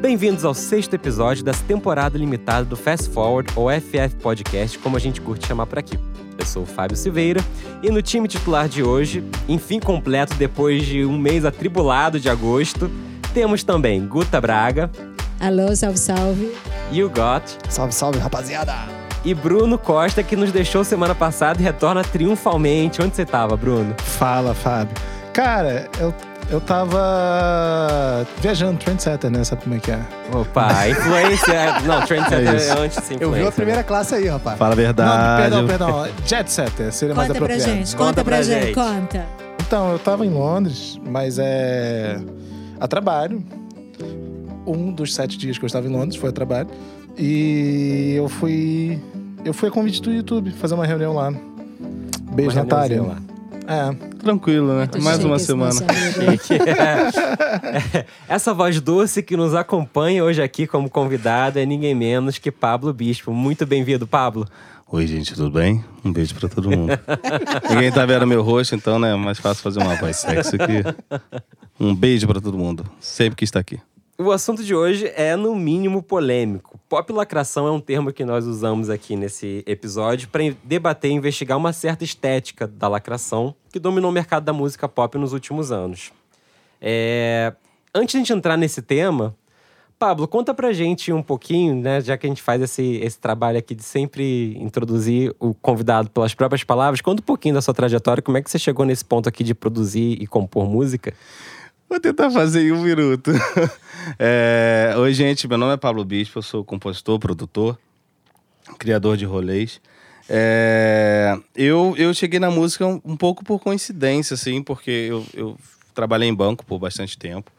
Bem-vindos ao sexto episódio dessa temporada limitada do Fast Forward, ou FF Podcast, como a gente curte chamar por aqui. Eu sou o Fábio Silveira e no time titular de hoje, enfim completo depois de um mês atribulado de agosto, temos também Guta Braga. Alô, salve, salve. You Got. Salve, salve, rapaziada. E Bruno Costa, que nos deixou semana passada e retorna triunfalmente. Onde você tava, Bruno? Fala, Fábio. Cara, eu eu tava viajando, Trendsetter, né? Sabe como é que é? Opa, influência. É- não, Trendsetter é, é antes de Eu vi a primeira classe aí, rapaz. Fala a verdade. Não, perdão, perdão. Jet Setter seria conta mais apropriado. Pra gente, conta, conta pra, pra gente, gente, conta. Então, eu tava em Londres, mas é. a trabalho. Um dos sete dias que eu estava em Londres foi a trabalho. E eu fui. Eu fui a convite do YouTube fazer uma reunião lá. Beijo, Natália. Lá. É, tranquilo, né? Muito Mais uma semana. É. Essa voz doce que nos acompanha hoje aqui como convidado é ninguém menos que Pablo Bispo. Muito bem-vindo, Pablo. Oi, gente, tudo bem? Um beijo pra todo mundo. Ninguém tá vendo meu rosto, então, né? É mais fácil fazer uma voz sexy aqui. Um beijo pra todo mundo, sempre que está aqui. O assunto de hoje é, no mínimo, polêmico. Pop lacração é um termo que nós usamos aqui nesse episódio para debater e investigar uma certa estética da lacração que dominou o mercado da música pop nos últimos anos. É... Antes de a gente entrar nesse tema, Pablo, conta pra gente um pouquinho, né? Já que a gente faz esse, esse trabalho aqui de sempre introduzir o convidado pelas próprias palavras, conta um pouquinho da sua trajetória, como é que você chegou nesse ponto aqui de produzir e compor música? Vou tentar fazer em um minuto. É... Oi, gente. Meu nome é Pablo Bispo. Eu sou compositor, produtor, criador de rolês. É... Eu, eu cheguei na música um, pouco por coincidência, assim, porque eu, eu trabalhei em banco por bastante tempo.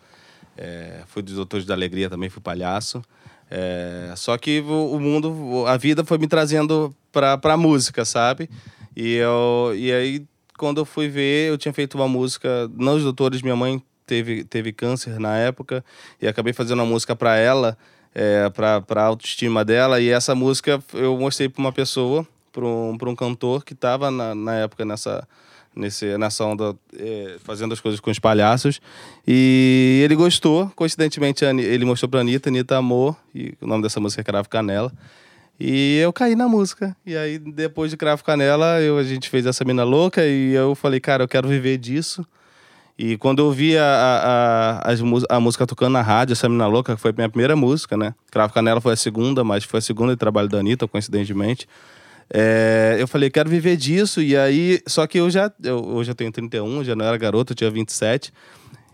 É... Fui dos Doutores da Alegria também, fui palhaço. É... Só que o, mundo, a vida foi me trazendo pra, pra música, sabe? E, eu, e aí, quando eu fui ver, eu tinha feito uma música, não os doutores, minha mãe teve, teve câncer na época e acabei fazendo uma música para ela, é, para a autoestima dela. E essa música eu mostrei para uma pessoa, para um, um cantor que estava na, na época nessa, nesse, nessa onda, é, fazendo as coisas com os palhaços. E ele gostou, coincidentemente ele mostrou pra Anitta, Anitta amou, e o nome dessa música é Cravo Canela. E eu caí na música. E aí, depois de Cravo Canela, eu, a gente fez essa mina louca e eu falei, cara, eu quero viver disso. E quando eu vi a, a, a, música tocando na rádio, essa Mina Louca, que foi a minha primeira música, né? Cravo Canela foi a segunda, mas foi a segunda de trabalho da Anitta, coincidentemente. É, eu falei, quero viver disso. E aí, só que eu já, eu, eu já tenho 31, já não era garoto, eu tinha 27.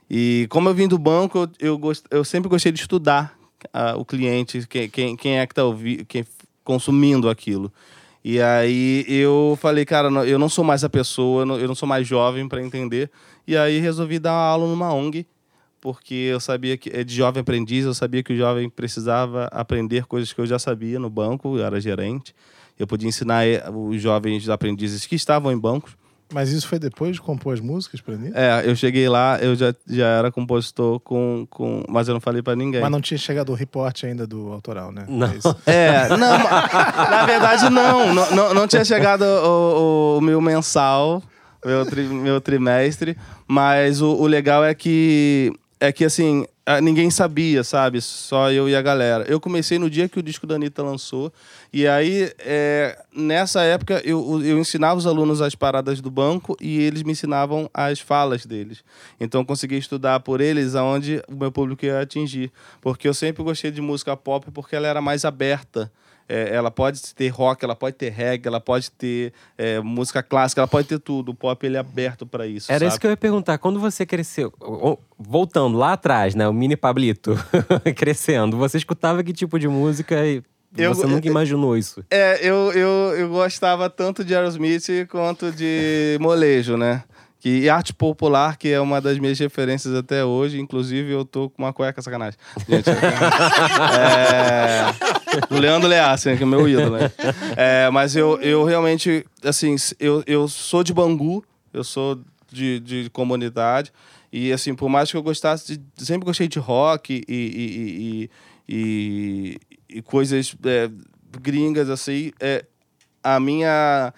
E como eu vim do banco, eu, eu, gost, eu sempre gostei de estudar o cliente, quem, quem, quem é que está quem consumindo aquilo. E aí eu falei, cara, eu não sou mais a pessoa, eu não sou mais jovem para entender. E aí resolvi dar uma aula numa ONG, porque eu sabia que é de jovem aprendiz, eu sabia que o jovem precisava aprender coisas que eu já sabia no banco, eu era gerente. Eu podia ensinar eh, os jovens aprendizes que estavam em bancos. Mas isso foi depois de compor as músicas para mim? É, eu cheguei lá, eu já, já era compositor com, com. Mas eu não falei para ninguém. Mas não tinha chegado o reporte ainda do autoral, né? Não. É, não. na verdade, não. Não, não, não tinha chegado o, o, o meu mensal meu, tri, meu trimestre. Mas o, o legal é que, é que, assim, ninguém sabia, sabe? Só eu e a galera. Eu comecei no dia que o disco da Anitta lançou. E aí, é, nessa época, eu, eu ensinava os alunos as paradas do banco e eles me ensinavam as falas deles. Então, eu consegui estudar por eles aonde o meu público ia atingir. Porque eu sempre gostei de música pop porque ela era mais aberta. É, ela pode ter rock, ela pode ter reggae, ela pode ter é, música clássica, ela pode ter tudo. O pop ele é aberto para isso. Era sabe? isso que eu ia perguntar. Quando você cresceu, voltando lá atrás, né, o mini Pablito crescendo, você escutava que tipo de música e eu, você nunca imaginou isso? É, eu, eu, eu gostava tanto de Aerosmith quanto de molejo, né? Que, arte popular, que é uma das minhas referências até hoje. Inclusive, eu tô com uma cueca, sacanagem. Gente, é... O Leandro Leassi, que é meu ídolo, né? É, mas eu, eu realmente, assim, eu, eu sou de Bangu, eu sou de, de comunidade. E, assim, por mais que eu gostasse, de, sempre gostei de rock e, e, e, e coisas é, gringas, assim, é, a minha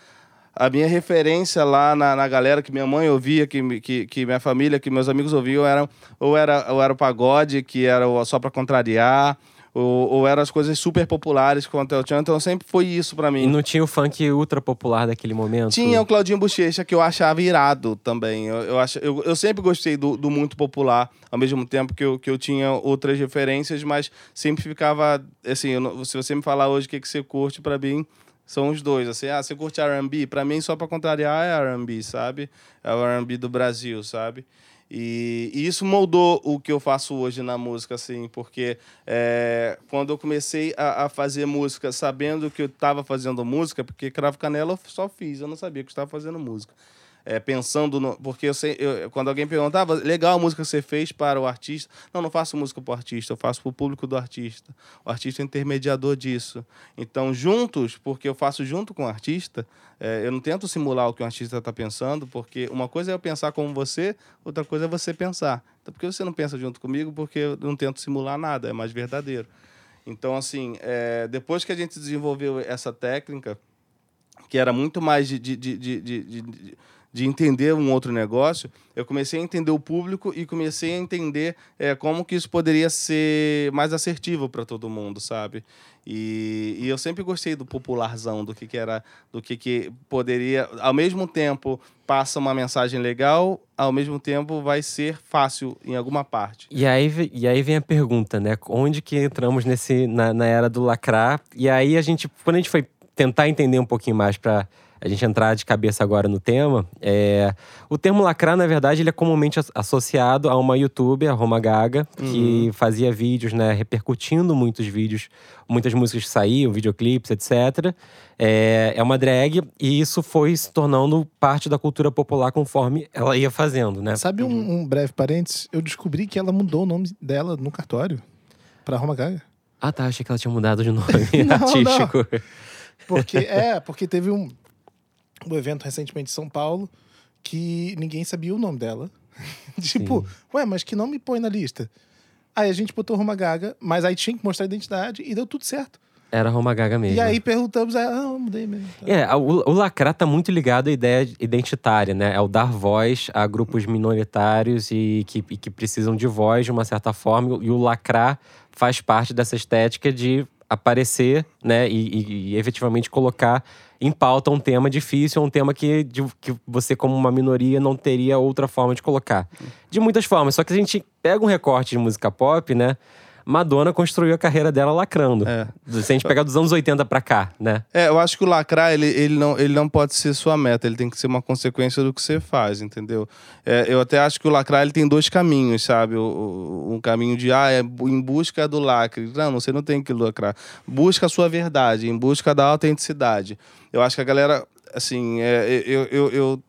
a minha referência lá na, na galera que minha mãe ouvia, que, que, que minha família, que meus amigos ouviam, eram, ou, era, ou era o pagode, que era o só pra contrariar, ou, ou eram as coisas super populares quanto eu tinha. Então sempre foi isso pra mim. E não tinha o funk ultra popular daquele momento? Tinha o Claudinho Bochecha, que eu achava irado também. Eu, eu, eu, eu sempre gostei do, do muito popular, ao mesmo tempo que eu, que eu tinha outras referências, mas sempre ficava. Assim, eu se você me falar hoje o que, que você curte, pra mim, são os dois. Assim, ah, você curte RB? Pra mim, só pra contrariar, é RB, sabe? É o RB do Brasil, sabe? E, e isso moldou o que eu faço hoje na música, assim, porque é, quando eu comecei a, a fazer música, sabendo que eu estava fazendo música, porque Cravo Canela eu só fiz, eu não sabia que eu estava fazendo música. É, pensando no. Porque eu sei, eu- quando alguém perguntava, legal a música que você fez para o artista. Não, não faço música para o artista, eu faço para o público do artista. O artista é intermediador disso. Então, juntos, porque eu faço junto com o artista, é, eu não tento simular o que o artista está pensando, porque uma coisa é eu pensar como você, outra coisa é você pensar. Então, por que você não pensa junto comigo? Porque eu não tento simular nada, é mais verdadeiro. Então, assim, é, depois que a gente desenvolveu essa técnica, que era muito mais de, de, de, de, de, de- de entender um outro negócio, eu comecei a entender o público e comecei a entender é, como que isso poderia ser mais assertivo para todo mundo, sabe? E, e eu sempre gostei do popularzão, do que, que era, do que, que poderia, ao mesmo tempo passa uma mensagem legal, ao mesmo tempo vai ser fácil em alguma parte. E aí, e aí vem a pergunta, né? Onde que entramos nesse, na, na era do lacrar? E aí a gente, quando a gente foi tentar entender um pouquinho mais para a gente entrar de cabeça agora no tema, é, o termo lacrar, na verdade, ele é comumente as- associado a uma youtuber, a Roma Gaga, que fazia vídeos, né, repercutindo muitos vídeos, muitas músicas que saíam, videoclipes, etc. É, é uma drag e isso foi se tornando parte da cultura popular conforme ela ia fazendo, né? Sabe um, um breve parênteses? Eu descobri que ela mudou o nome dela no cartório pra Roma Gaga. Ah, tá. Achei que ela tinha mudado de nome Não, artístico. Porque, é, porque teve um, um evento recentemente em São Paulo que ninguém sabia o nome dela. tipo, ué, mas que nome põe na lista? Aí a gente botou Roma Gaga, mas aí tinha que mostrar a identidade e deu tudo certo. Era Roma Gaga mesmo. E aí perguntamos, ah, eu mudei mesmo. Tá. É, o, o lacrar tá muito ligado à ideia identitária, né? É o dar voz a grupos minoritários e que, e que precisam de voz de uma certa forma. E o lacrar faz parte dessa estética de aparecer, né? E, e- efetivamente colocar em pauta um tema difícil, um tema que, de- que você, como uma minoria, não teria outra forma de colocar. De muitas formas. Só que a gente pega um recorte de música pop, né? Madonna construiu a carreira dela lacrando. É. Se a gente pegar dos anos 80 pra cá, né? É, eu acho que o lacrar, ele, ele, não, ele não pode ser sua meta, ele tem que ser uma consequência do que você faz, entendeu? É, eu até acho que o lacrar, ele tem dois caminhos, sabe? O, o- um caminho de, ah, é em busca do lacre. Não, você não tem que lacrar. Busca a sua verdade, em busca da autenticidade. Eu acho que a galera, assim, é, eu, eu, eu,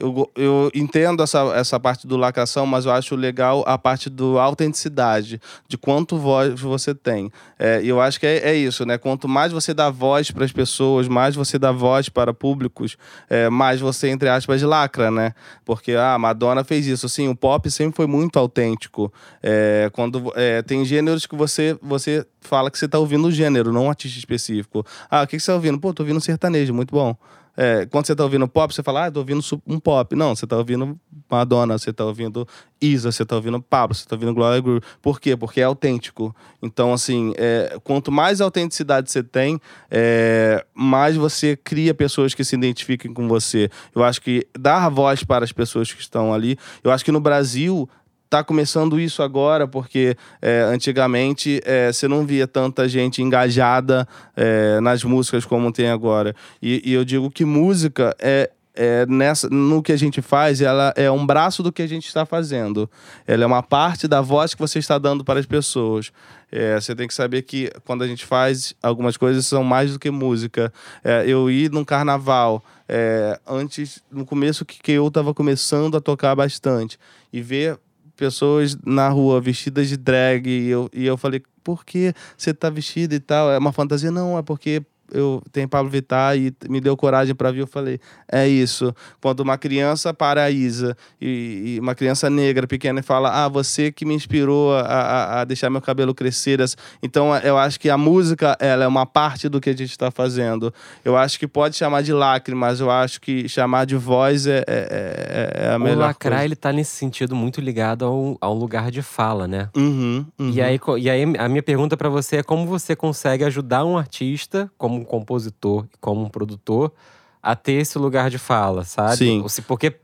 eu, eu entendo essa, essa parte do lacração, mas eu acho legal a parte do autenticidade, de quanto voz você tem. É, e eu acho que é, é isso, né? Quanto mais você dá voz para as pessoas, mais você dá voz para públicos, é, mais você, entre aspas, lacra, né? Porque ah, a Madonna fez isso. Assim, o pop sempre foi muito autêntico. É, quando é, tem gêneros que você, você fala que você está ouvindo o gênero, não um artista específico. Ah, o que, que você está ouvindo? Pô, tô ouvindo sertanejo, muito bom. É, quando você tá ouvindo pop, você fala, ah, tô ouvindo um pop. Não, você tá ouvindo Madonna, você tá ouvindo Isa, você tá ouvindo Pablo, você tá ouvindo Gloria Groove. Por quê? Porque é autêntico. Então, assim, é, quanto mais autenticidade você tem, é, mais você cria pessoas que se identifiquem com você. Eu acho que dar voz para as pessoas que estão ali. Eu acho que no Brasil tá começando isso agora, porque é, antigamente é, você não via tanta gente engajada é, nas músicas como tem agora. E, e eu digo que música é, é nessa, no que a gente faz, ela é um braço do que a gente está fazendo. Ela é uma parte da voz que você está dando para as pessoas. É, você tem que saber que quando a gente faz algumas coisas são mais do que música. É, eu ir num carnaval, é, antes, no começo que, que eu estava começando a tocar bastante, e ver pessoas na rua vestidas de drag, e eu, e eu falei, por que você tá vestida e tal? É uma fantasia? Não, é porque eu tem Pablo Vittar e me deu coragem para vir. Eu falei, é isso. Quando uma criança para a Isa e, e uma criança negra pequena fala, ah, você que me inspirou a, a, a deixar meu cabelo crescer. Então, eu acho que a música ela é uma parte do que a gente está fazendo. Eu acho que pode chamar de lágrimas, eu acho que chamar de voz é, é, é, é a melhor O lacrar, coisa. ele tá nesse sentido muito ligado ao, ao lugar de fala, né? Uhum, uhum. E, aí, co- e aí, a minha pergunta pra você é como você consegue ajudar um artista, como um compositor e como um produtor, a ter esse lugar de fala, sabe? Sim. Se- Porque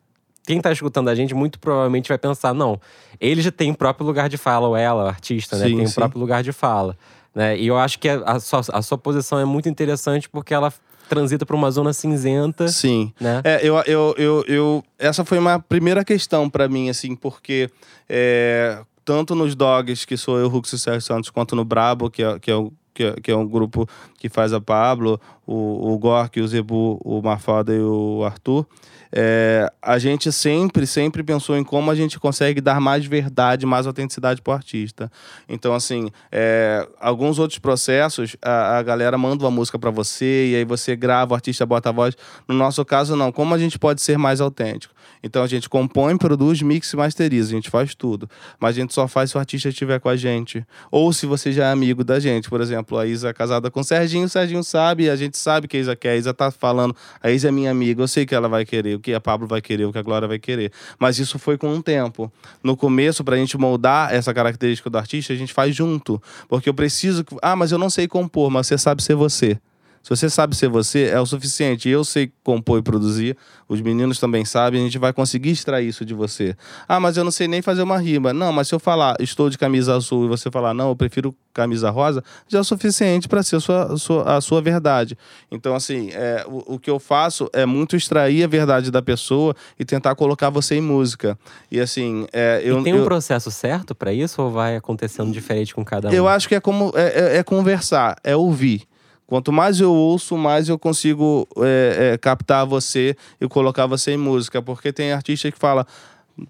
quem tá escutando a gente muito provavelmente vai pensar, não, ele já tem o próprio lugar de fala, ou ela, o artista, né? Sim, tem o sim. próprio lugar de fala. Né? E eu acho que a sua, a sua posição é muito interessante porque ela transita por uma zona cinzenta, Sim. né? É, eu, eu, eu, eu- essa foi uma primeira questão pra mim, assim, porque é, tanto nos Dogs, que sou eu, Ruxo Sérgio Santos, quanto no Brabo, que é, que é, o- que é, que é um grupo que faz a Pablo, o, o Gork, o Zebu, o Mafada e o Arthur, é, a gente sempre, sempre pensou em como a gente consegue dar mais verdade, mais autenticidade pro artista. Então, assim, é, alguns outros processos, a, a galera manda uma música pra você e aí você grava, o artista bota a voz. No nosso caso, não. Como a gente pode ser mais autêntico? Então, a gente compõe, produz, mixa e masteriza. A gente faz tudo. Mas a gente só faz se o artista estiver com a gente. Ou se você já é amigo da gente. Por exemplo, a Isa é casada com o Serginho, o Serginho sabe, a gente sabe que a Isa quer. A Isa tá falando, a Isa é minha amiga, eu sei que ela vai querer, o que a Pablo vai querer, o que a Glória vai querer. Mas isso foi com o tempo. No começo, pra gente moldar essa característica do artista, a gente faz junto. Porque eu preciso. Ah, mas eu não sei compor, mas você sabe ser você. Se você sabe ser você, é o suficiente. Eu sei compor e produzir, os meninos também sabem, a gente vai conseguir extrair isso de você. Ah, mas eu não sei nem fazer uma rima. Não, mas se eu falar, estou de camisa azul, e você falar, não, eu prefiro camisa rosa, já é o suficiente para ser a sua, a sua, a sua verdade. Então, assim, é, o, o que eu faço é muito extrair a verdade da pessoa e tentar colocar você em música. E, assim, é, eu. e tem um eu- processo certo pra isso ou vai acontecendo diferente com cada um? eu acho que é como é, é- é conversar, é ouvir. Quanto mais eu ouço, mais eu consigo é, é, captar você e colocar você em música. Porque tem artista que fala.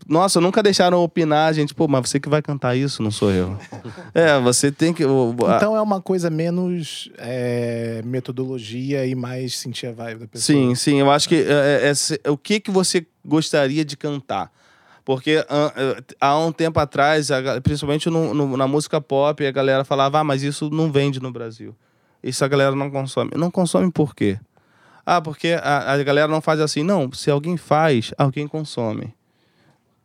Nossa, nunca deixaram opinar, gente. Pô, mas você que vai cantar isso, não sou eu. é, você tem que. Então é uma coisa menos é, metodologia e mais sentir a vibe da pessoa. Sim, sim. Eu acho que é, é, é o que, que você gostaria de cantar? Porque há um tempo atrás, principalmente no- no- na música pop, a galera falava: ah, mas isso não vende no Brasil. Isso a galera não consome. Não consome por quê? Ah, porque a, a galera não faz assim. Não, se alguém faz, alguém consome.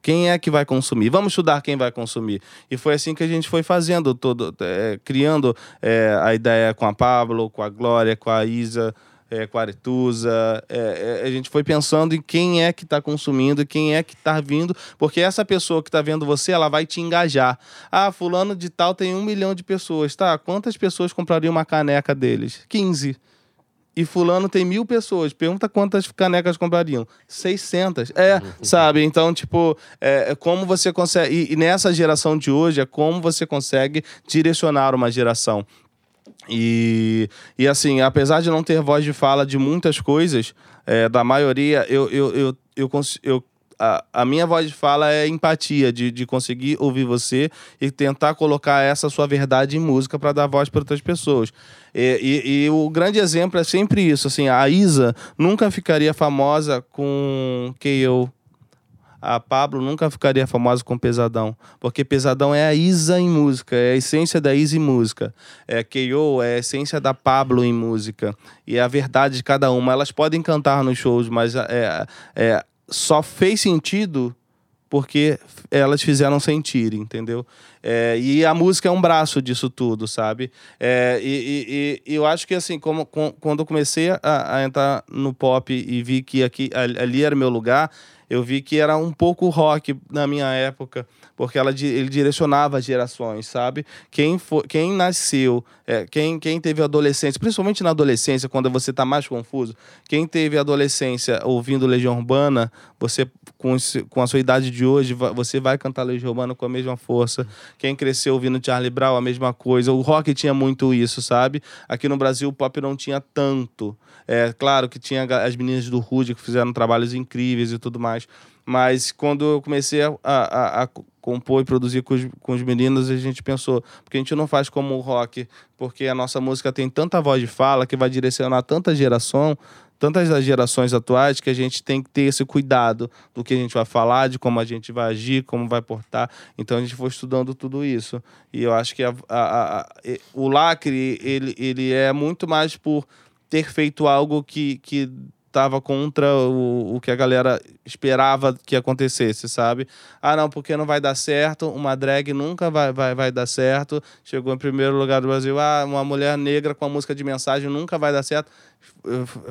Quem é que vai consumir? Vamos estudar quem vai consumir. E foi assim que a gente foi fazendo, todo, é, criando é, a ideia com a Pablo, com a Glória, com a Isa, é, com a Aretusa. É, é, a gente foi pensando em quem é que está consumindo, quem é que está vindo, porque essa pessoa que está vendo você, ela vai te engajar. Ah, fulano de tal tem um milhão de pessoas. Tá, quantas pessoas comprariam uma caneca deles? 15 e fulano tem mil pessoas. Pergunta quantas canecas comprariam. 600. É, sabe? Então, tipo, é, é como você consegue... E, e nessa geração de hoje, é como você consegue direcionar uma geração. E, e assim, apesar de não ter voz de fala de muitas coisas, é, da maioria, eu, eu, eu, eu, eu a, a minha voz de fala é empatia, de, de conseguir ouvir você e tentar colocar essa sua verdade em música para dar voz para outras pessoas. E, e- e o grande exemplo é sempre isso, assim, a Isa nunca ficaria famosa com KO. A Pablo nunca ficaria famosa com Pesadão, porque Pesadão é a Isa em música, é a essência da Isa em música. É KO é a essência da Pablo em música e é a verdade de cada uma. Elas podem cantar nos shows, mas é, é, só fez sentido porque elas fizeram sentir, entendeu? É, e a música é um braço disso tudo, sabe? É, e, e- e eu acho que assim, como, com- quando eu comecei a, a entrar no pop e vi que aqui, ali era meu lugar, eu vi que era um pouco rock na minha época, porque ela, ele direcionava as gerações, sabe? Quem, for, quem nasceu, é, quem, quem teve adolescência, principalmente na adolescência, quando você está mais confuso, quem teve adolescência ouvindo Legião Urbana, você com, com a sua idade de hoje, você vai cantar Legião Urbana com a mesma força. Quem cresceu ouvindo Charlie Brown, a mesma coisa. O rock tinha muito isso, sabe? Aqui no Brasil o pop não tinha tanto. É claro que tinha as meninas do Rude que fizeram trabalhos incríveis e tudo mais. Mas quando eu comecei a, a, a compor e produzir com os, com os meninos, a gente pensou, porque a gente não faz como o rock, porque a nossa música tem tanta voz de fala que vai direcionar tanta geração, tantas das gerações atuais que a gente tem que ter esse cuidado do que a gente vai falar, de como a gente vai agir, como vai portar. Então a gente foi estudando tudo isso. E eu acho que a, a, a, o lacre, ele, ele é muito mais por ter feito algo que, que tava contra o, o que a galera esperava que acontecesse, sabe? Ah, não, porque não vai dar certo, uma drag nunca vai, vai, vai dar certo. Chegou em primeiro lugar do Brasil, ah, uma mulher negra com a música de mensagem nunca vai dar certo.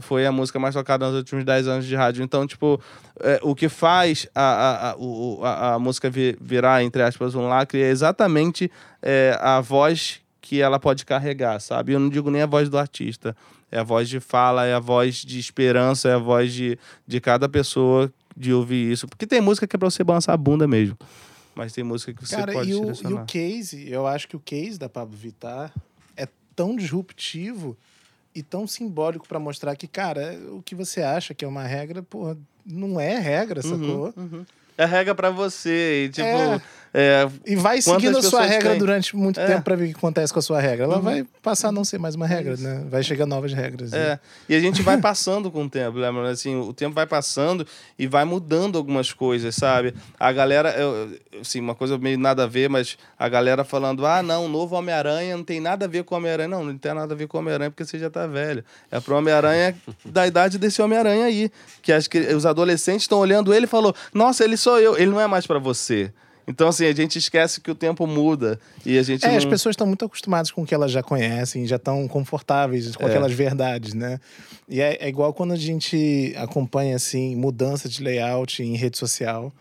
Foi a música mais tocada nos últimos 10 anos de rádio. Então, tipo, é, o que faz a, a, a, a, música virar, entre aspas, um lacre é exatamente é, a voz que ela pode carregar, sabe? Eu não digo nem a voz do artista é a voz de fala, é a voz de esperança, é a voz de, de cada pessoa de ouvir isso. Porque tem música que é pra você balançar a bunda mesmo. Mas tem música que você Cara, pode e o, e o case, eu acho que o case da Pablo Vittar é tão disruptivo e tão simbólico para mostrar que, cara, o que você acha que é uma regra, porra, não é regra, sacou? Uhum. É regra para você. E, tipo, É. é, E vai seguindo a sua regra durante muito É. tempo pra ver o que acontece com a sua regra. Ela vai passar a não ser mais uma regra, né? Vai chegar novas regras. É, e a gente vai passando com o tempo, lembra? Assim, o tempo vai passando e vai mudando algumas coisas, sabe? A galera, eu, assim, uma coisa meio nada a ver, mas a galera falando, ah, não, o novo Homem-Aranha não tem nada a ver com o Homem-Aranha. Não, não tem nada a ver com o Homem-Aranha porque você já tá velho. É pro Homem-Aranha da idade desse Homem-Aranha aí. Que as, cri- os adolescentes estão olhando ele e falou, nossa, ele sou eu, ele não é mais pra você. Então, assim, a gente esquece que o tempo muda e a gente É, não... as pessoas estão muito acostumadas com o que elas já conhecem, já estão confortáveis com É. aquelas verdades, né? E é, é igual quando a gente acompanha, assim, mudança de layout em rede social.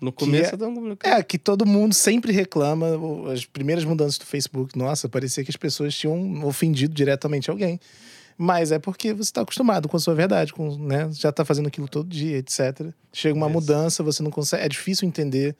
No começo é- é tão complicado. É, que todo mundo sempre reclama. As primeiras mudanças do Facebook, nossa, parecia que as pessoas tinham ofendido diretamente alguém. Mas é porque você está acostumado com a sua verdade, com, né? já está fazendo aquilo todo dia, etc. Chega uma Isso. mudança, você não consegue. É difícil entender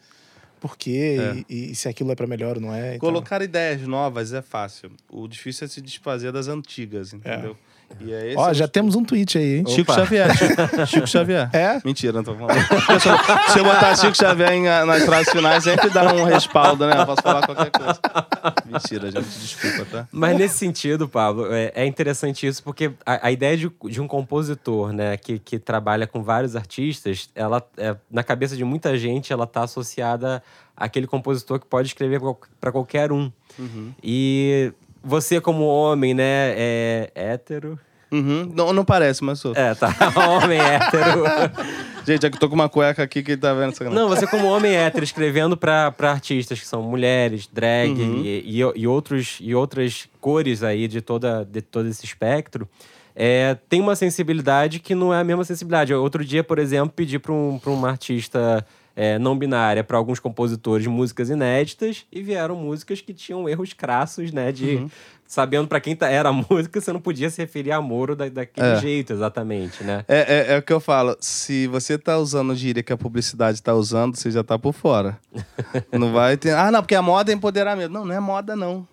por quê É. e, e se aquilo é para melhor ou não é. e tal. Colocar ideias novas é fácil. O difícil é se desfazer das antigas, entendeu? E é esse Ó, já temos um tweet aí, hein? Chico Opa. Xavier. Chico, Chico Xavier. É? Mentira, não tô falando. Se eu, botar Chico Xavier em, ah, nas frases finais, sempre dá um respaldo, né? Eu posso falar qualquer coisa. Mentira, gente. Desculpa, tá? Mas nesse sentido, Pablo, é, é interessante isso porque a, a ideia de, de um compositor, né, que, que trabalha com vários artistas, ela é, na cabeça de muita gente, ela tá associada àquele compositor que pode escrever para qualquer um. E você como homem, né, é hétero. Uhum. Não, não parece, mas sou. É, tá. Homem hétero. Gente, é que eu tô com uma cueca aqui que tá vendo essa Não, você como homem hétero escrevendo pra pra artistas que são mulheres, drag Uhum. e, e, e outros, e outras cores aí de, toda, de todo esse espectro, é, tem uma sensibilidade que não é a mesma sensibilidade. Outro dia, por exemplo, pedi pra, um, pra uma artista é, não binária, pra alguns compositores, músicas inéditas e vieram músicas que tinham erros crassos, né? De, Uhum. Sabendo pra quem tá- era a música, você não podia se referir a Moro da, daquele É. jeito, exatamente, né? É, é, é o que eu falo. Se você tá usando gíria que a publicidade tá usando, você já tá por fora. não vai ter. Ah, não, porque a moda é empoderamento. Não, não é moda, não.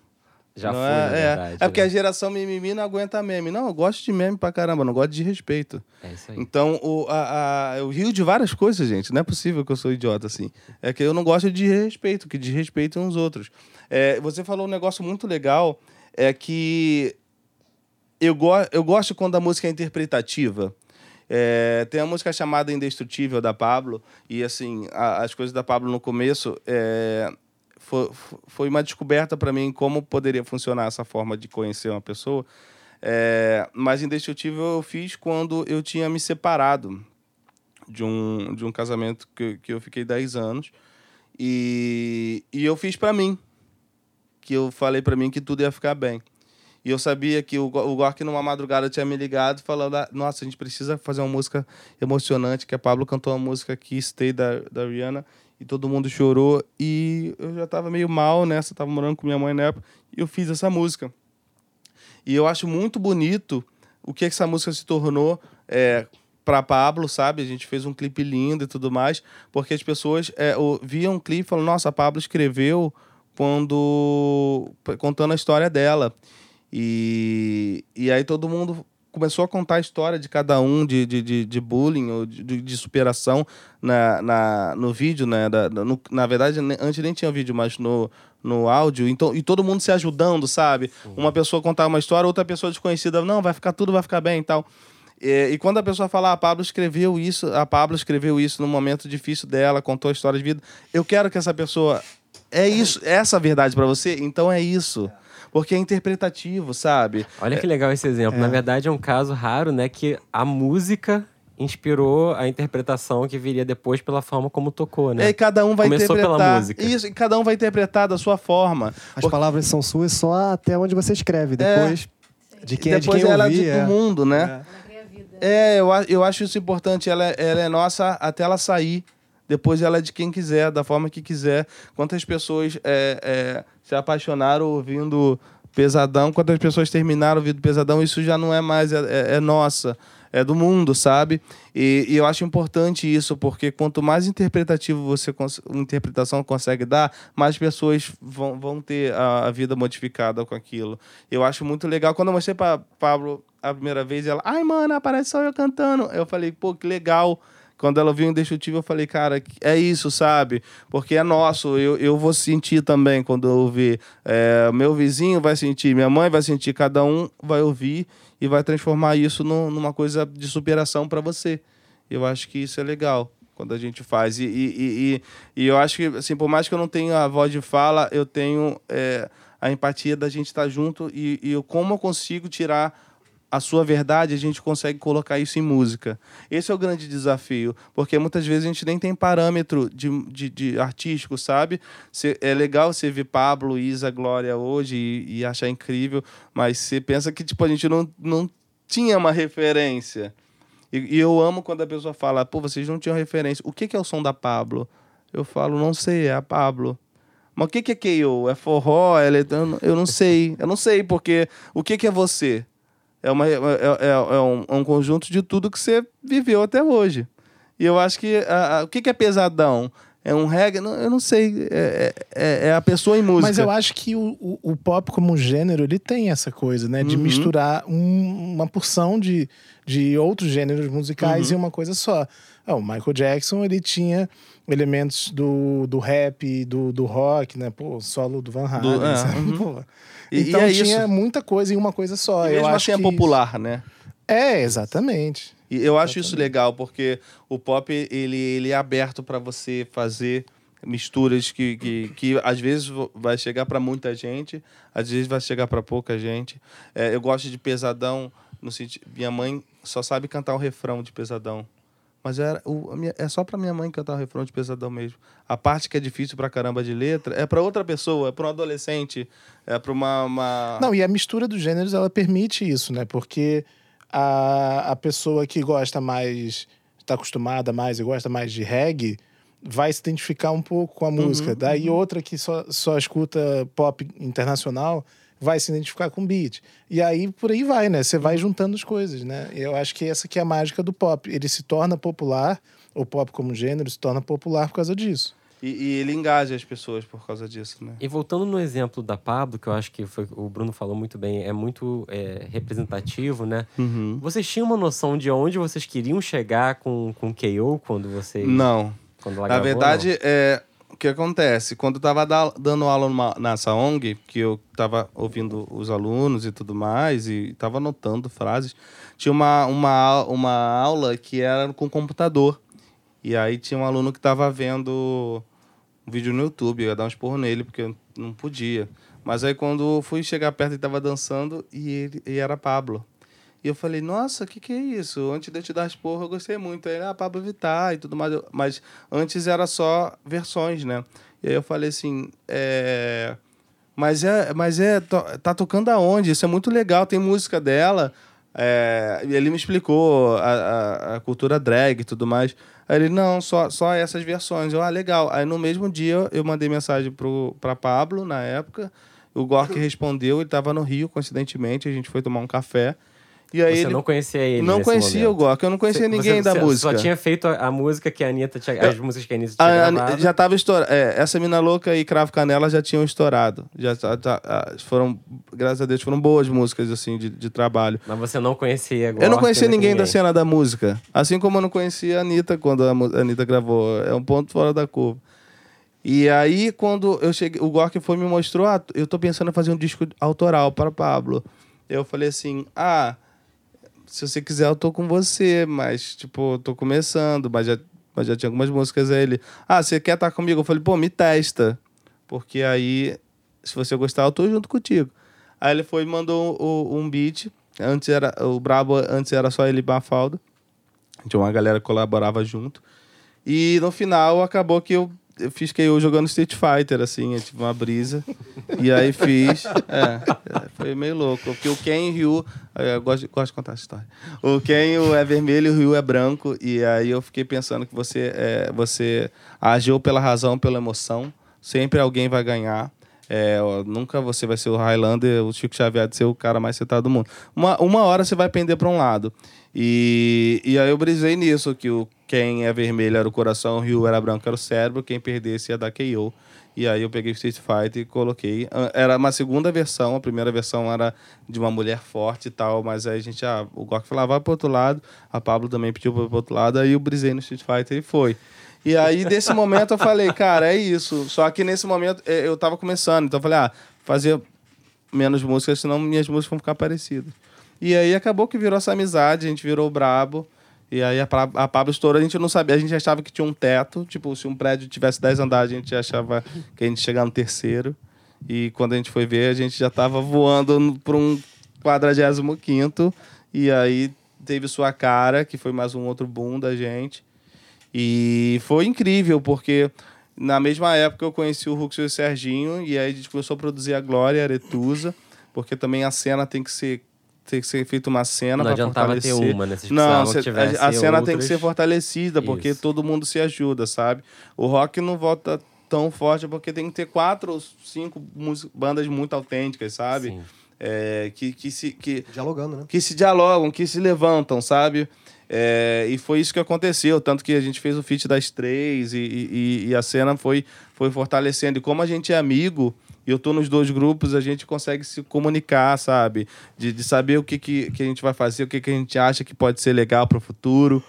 Já Não foi, é, é. verdade. É porque né? a geração mimimi não aguenta meme. Não, eu gosto de meme pra caramba, não gosto de respeito. É isso aí. Então, o, a, a, eu rio de várias coisas, gente. Não é possível que eu sou idiota assim. É que eu não gosto de respeito, que desrespeitam os outros. É, você falou um negócio muito legal, é que eu, go eu gosto quando a música é interpretativa. É, tem a música chamada Indestrutível da Pablo, e assim, a- as coisas da Pablo no começo é, foi, foi uma descoberta para mim como poderia funcionar essa forma de conhecer uma pessoa. É, mas Indestrutível eu fiz quando eu tinha me separado de um, de um casamento que, que eu fiquei 10 anos. E, e eu fiz para mim. Que eu falei para mim que tudo ia ficar bem. E eu sabia que o, o Gork, numa madrugada, tinha me ligado falando: ah, Nossa, a gente precisa fazer uma música emocionante. Que a Pablo cantou uma música aqui, Stay, da, da Rihanna. E todo mundo chorou. E eu já tava meio mal nessa, tava morando com minha mãe na época. E eu fiz essa música. E eu acho muito bonito o que essa música se tornou é, para Pablo, sabe? A gente fez um clipe lindo e tudo mais, porque as pessoas é, viam o clipe e falaram: Nossa, a Pablo escreveu quando contando a história dela. E, e aí todo mundo começou a contar a história de cada um, de, de, de, de bullying ou de, de- superação na, na, no vídeo, né? Da- no- na verdade, antes nem tinha vídeo, mas no, no áudio. Então, e todo mundo se ajudando, sabe? Uma pessoa contar uma história, outra pessoa desconhecida, não, vai ficar tudo, vai ficar bem e tal. E, e quando a pessoa fala, ah, a Pablo escreveu isso, a Pablo escreveu isso num momento difícil dela, contou a história de vida. Eu quero que essa pessoa. É isso, é essa a verdade pra você? Então é isso. Porque é interpretativo, sabe? Olha que legal esse exemplo. É. Na verdade, é um caso raro, né? Que a música inspirou a interpretação que viria depois pela forma como tocou, né? E cada um vai Começou pela interpretar. música. Isso, e cada um vai interpretar da sua forma. As Porque palavras são suas só até onde você escreve. Depois, de quem depois é de quem ela ouvir, é é. do mundo, né? É, eu, a- eu acho isso importante. Ela, é- ela é nossa até ela sair. Depois ela é de quem quiser, da forma que quiser. Quantas pessoas é, é, se apaixonaram ouvindo Pesadão, quantas pessoas terminaram ouvindo Pesadão, isso já não é mais, é, é- é nossa. É do mundo, sabe? E, e eu acho importante isso, porque quanto mais interpretativo você interpretação consegue dar, mais pessoas vão, vão ter a, a vida modificada com aquilo. Eu acho muito legal. Quando eu mostrei pra Pablo a primeira vez, ela, ai, mano, aparece só eu cantando. Eu falei, pô, que legal. Quando ela viu Indestrutível, eu falei, cara, é isso, sabe? Porque é nosso, eu, eu vou sentir também quando eu ouvir. É, meu vizinho vai sentir, minha mãe vai sentir, cada um vai ouvir e vai transformar isso num- numa coisa de superação para você. Eu acho que isso é legal quando a gente faz. E, e, e, e- eu acho que, assim, por mais que eu não tenha a voz de fala, eu tenho é, a empatia da gente estar junto e, e eu- como eu consigo tirar a sua verdade, a gente consegue colocar isso em música. Esse é o grande desafio, porque muitas vezes a gente nem tem parâmetro de, de, de artístico, sabe? Cê- é legal você ver Pablo, Isa, Glória hoje e, e achar incrível, mas você pensa que tipo, a gente não, não tinha uma referência. E, e eu amo quando a pessoa fala, pô, vocês não tinham referência. O que, que é o som da Pablo? Eu falo, não sei, é a Pablo. Mas o que, que é KO? É forró? É elet- eu, não- eu não sei. Eu não sei, porque o que, que é você? É, uma, é, é- é um, é um conjunto de tudo que você viveu até hoje. E eu acho que. a- a- o que, que é pesadão? É um reggae? Não, eu não sei. É, é- é a pessoa em música. Mas eu acho que o, o, o pop como gênero, ele tem essa coisa, né? De Uhum. misturar um- uma porção de, de outros gêneros musicais Uhum. em uma coisa só. Ah, o Michael Jackson, ele tinha elementos do, do rap, do, do rock, né? Pô, solo do Van Halen, Do- é, sabe? uhum. E- e Então é tinha isso. muita coisa em uma coisa só. E eu mesmo acho assim é que popular, né? É, exatamente. E eu acho isso legal, porque o pop, ele, ele é aberto para você fazer misturas que, que, que às vezes vai chegar para muita gente, às vezes vai chegar para pouca gente. É, eu gosto de pesadão, no sentido, minha mãe só sabe cantar o refrão de pesadão. Mas era o, minha- é só para minha mãe cantar o refrão de pesadão mesmo. A parte que é difícil pra caramba de letra é para outra pessoa, é para um adolescente, é para uma, uma... Não, e a mistura dos gêneros, ela permite isso, né? Porque a, a pessoa que gosta mais, está acostumada mais e gosta mais de reggae, vai se identificar um pouco com a música. Daí outra que só, só escuta pop internacional vai se identificar com beat. E aí por aí vai, né? Você vai juntando as coisas, né? E Eu acho que essa que é a mágica do pop. Ele se torna popular, o pop como gênero se torna popular por causa disso. E, e ele engaja as pessoas por causa disso, né? E voltando no exemplo da Pablo, que eu acho que foi, o Bruno falou muito bem, é muito é, representativo, né? Uhum. Vocês tinham uma noção de onde vocês queriam chegar com, com KO quando vocês. Não. Quando ela Na gravou, verdade, é, o que acontece? Quando eu tava da- dando aula numa, nessa ONG, que eu tava ouvindo os alunos e tudo mais, e tava anotando frases, tinha uma, uma, uma aula que era com computador. E aí tinha um aluno que tava vendo um vídeo no YouTube, eu ia dar um esporro nele, porque eu não podia. Mas aí quando fui chegar perto, ele tava dançando e, ele, e era Pablo. E eu falei, nossa, o que, que é isso? Antes de eu te dar esporro, eu gostei muito. Aí ele, ah, Pablo Vittar e tudo mais. Mas antes era só versões, né? E aí eu falei assim, é... Mas é, mas é, tá tocando aonde? Isso é muito legal, tem música dela. É, ele me explicou a, a, a cultura drag e tudo mais. Aí ele, não, só, só essas versões. Eu, ah, legal. Aí no mesmo dia eu mandei mensagem pro, pra Pablo, na época. O Gork respondeu, ele tava no Rio, coincidentemente. A gente foi tomar um café. E aí Você ele não conhecia ele não conhecia momento. o Gork, eu não conhecia Você- ninguém você- da você música. Só tinha feito a, a música que a Anitta tinha. As músicas que a Anitta tinha a- gravado. já tava estourado. essa Mina Louca e Cravo Canela já tinham estourado. Já, já- já- ah, foram, graças a Deus, foram boas músicas, assim, de, de trabalho. Mas você não conhecia Eu não conhecia nem ninguém da cena da música. Assim como eu não conhecia a Anitta quando a a Anitta gravou. É um ponto fora da curva. E aí, quando eu cheguei, o Gork foi me mostrou, ah, eu tô pensando em fazer um disco autoral para Pablo. Eu falei assim, ah, se você quiser eu tô com você, mas, tipo, eu tô começando, mas já, mas já tinha algumas músicas aí. Ele, ah, você quer estar comigo? Eu falei, pô, me testa. Porque aí, se você gostar, eu tô junto contigo. Aí ele foi e mandou o- um beat. Antes era, o Brabo antes era só ele e Mafalda. Tinha uma galera que colaborava junto. E no final acabou que eu, eu fiz que eu jogando Street Fighter, assim, eu tive uma brisa. e aí fiz. É, é, foi meio louco. Porque o Ken e o Ryu. Eu gosto, gosto de contar essa história. O Ken o é vermelho e o Ryu é branco. E aí eu fiquei pensando que você, é, você agiu pela razão, pela emoção. Sempre alguém vai ganhar. É, ó, nunca você vai ser o Highlander, o Chico Xavier de ser o cara mais citado do mundo. Uma, uma hora você vai pender para um lado. E, e aí eu brisei nisso, que o quem é vermelho era o coração, o Ryu era branco era o cérebro, quem perdesse ia dar KO. E aí eu peguei Street Fighter e coloquei. Ah, Era uma segunda versão, a primeira versão era de uma mulher forte e tal, mas aí a gente, ah, o Gork falava, vai pro outro lado, a Pablo também pediu pro outro lado, aí eu brisei no Street Fighter e foi. E aí, desse momento, eu falei, cara, é isso. Só que nesse momento eh, eu tava começando, então eu falei, ah, fazer menos músicas, senão minhas músicas vão ficar parecidas. E aí acabou que virou essa amizade, a gente virou brabo. E aí a, a Pablo estourou, a gente não sabia, a gente achava que tinha um teto, tipo, se um prédio tivesse 10 andares, a gente achava que a gente ia chegar no terceiro. E quando a gente foi ver, a gente já tava voando para um 45 e aí teve sua cara, que foi mais um outro boom da gente. E foi incrível, porque na mesma época eu conheci o Ruxo e o Serginho, e aí a gente começou a produzir a Glória, a Aretusa, porque também a cena tem que ser tem que ser feita uma cena Não para adiantava ter fortalecer. uma, né? Vocês Não, cê- que tivesse a, a cena tem que outras. ser fortalecida, porque Isso. todo mundo se ajuda, sabe? O rock não volta tão forte porque tem que ter quatro ou cinco bandas muito autênticas, sabe? É, que, que, se, que, Dialogando, né? que se dialogam, que se levantam, sabe? É, e foi isso que aconteceu, tanto que a gente fez o feat das três e, e, e a cena foi, foi fortalecendo. E como a gente é amigo, eu tô nos dois grupos, a gente consegue se comunicar, sabe? De, de saber o que, que, que a gente vai fazer, o que, que a gente acha que pode ser legal para o futuro.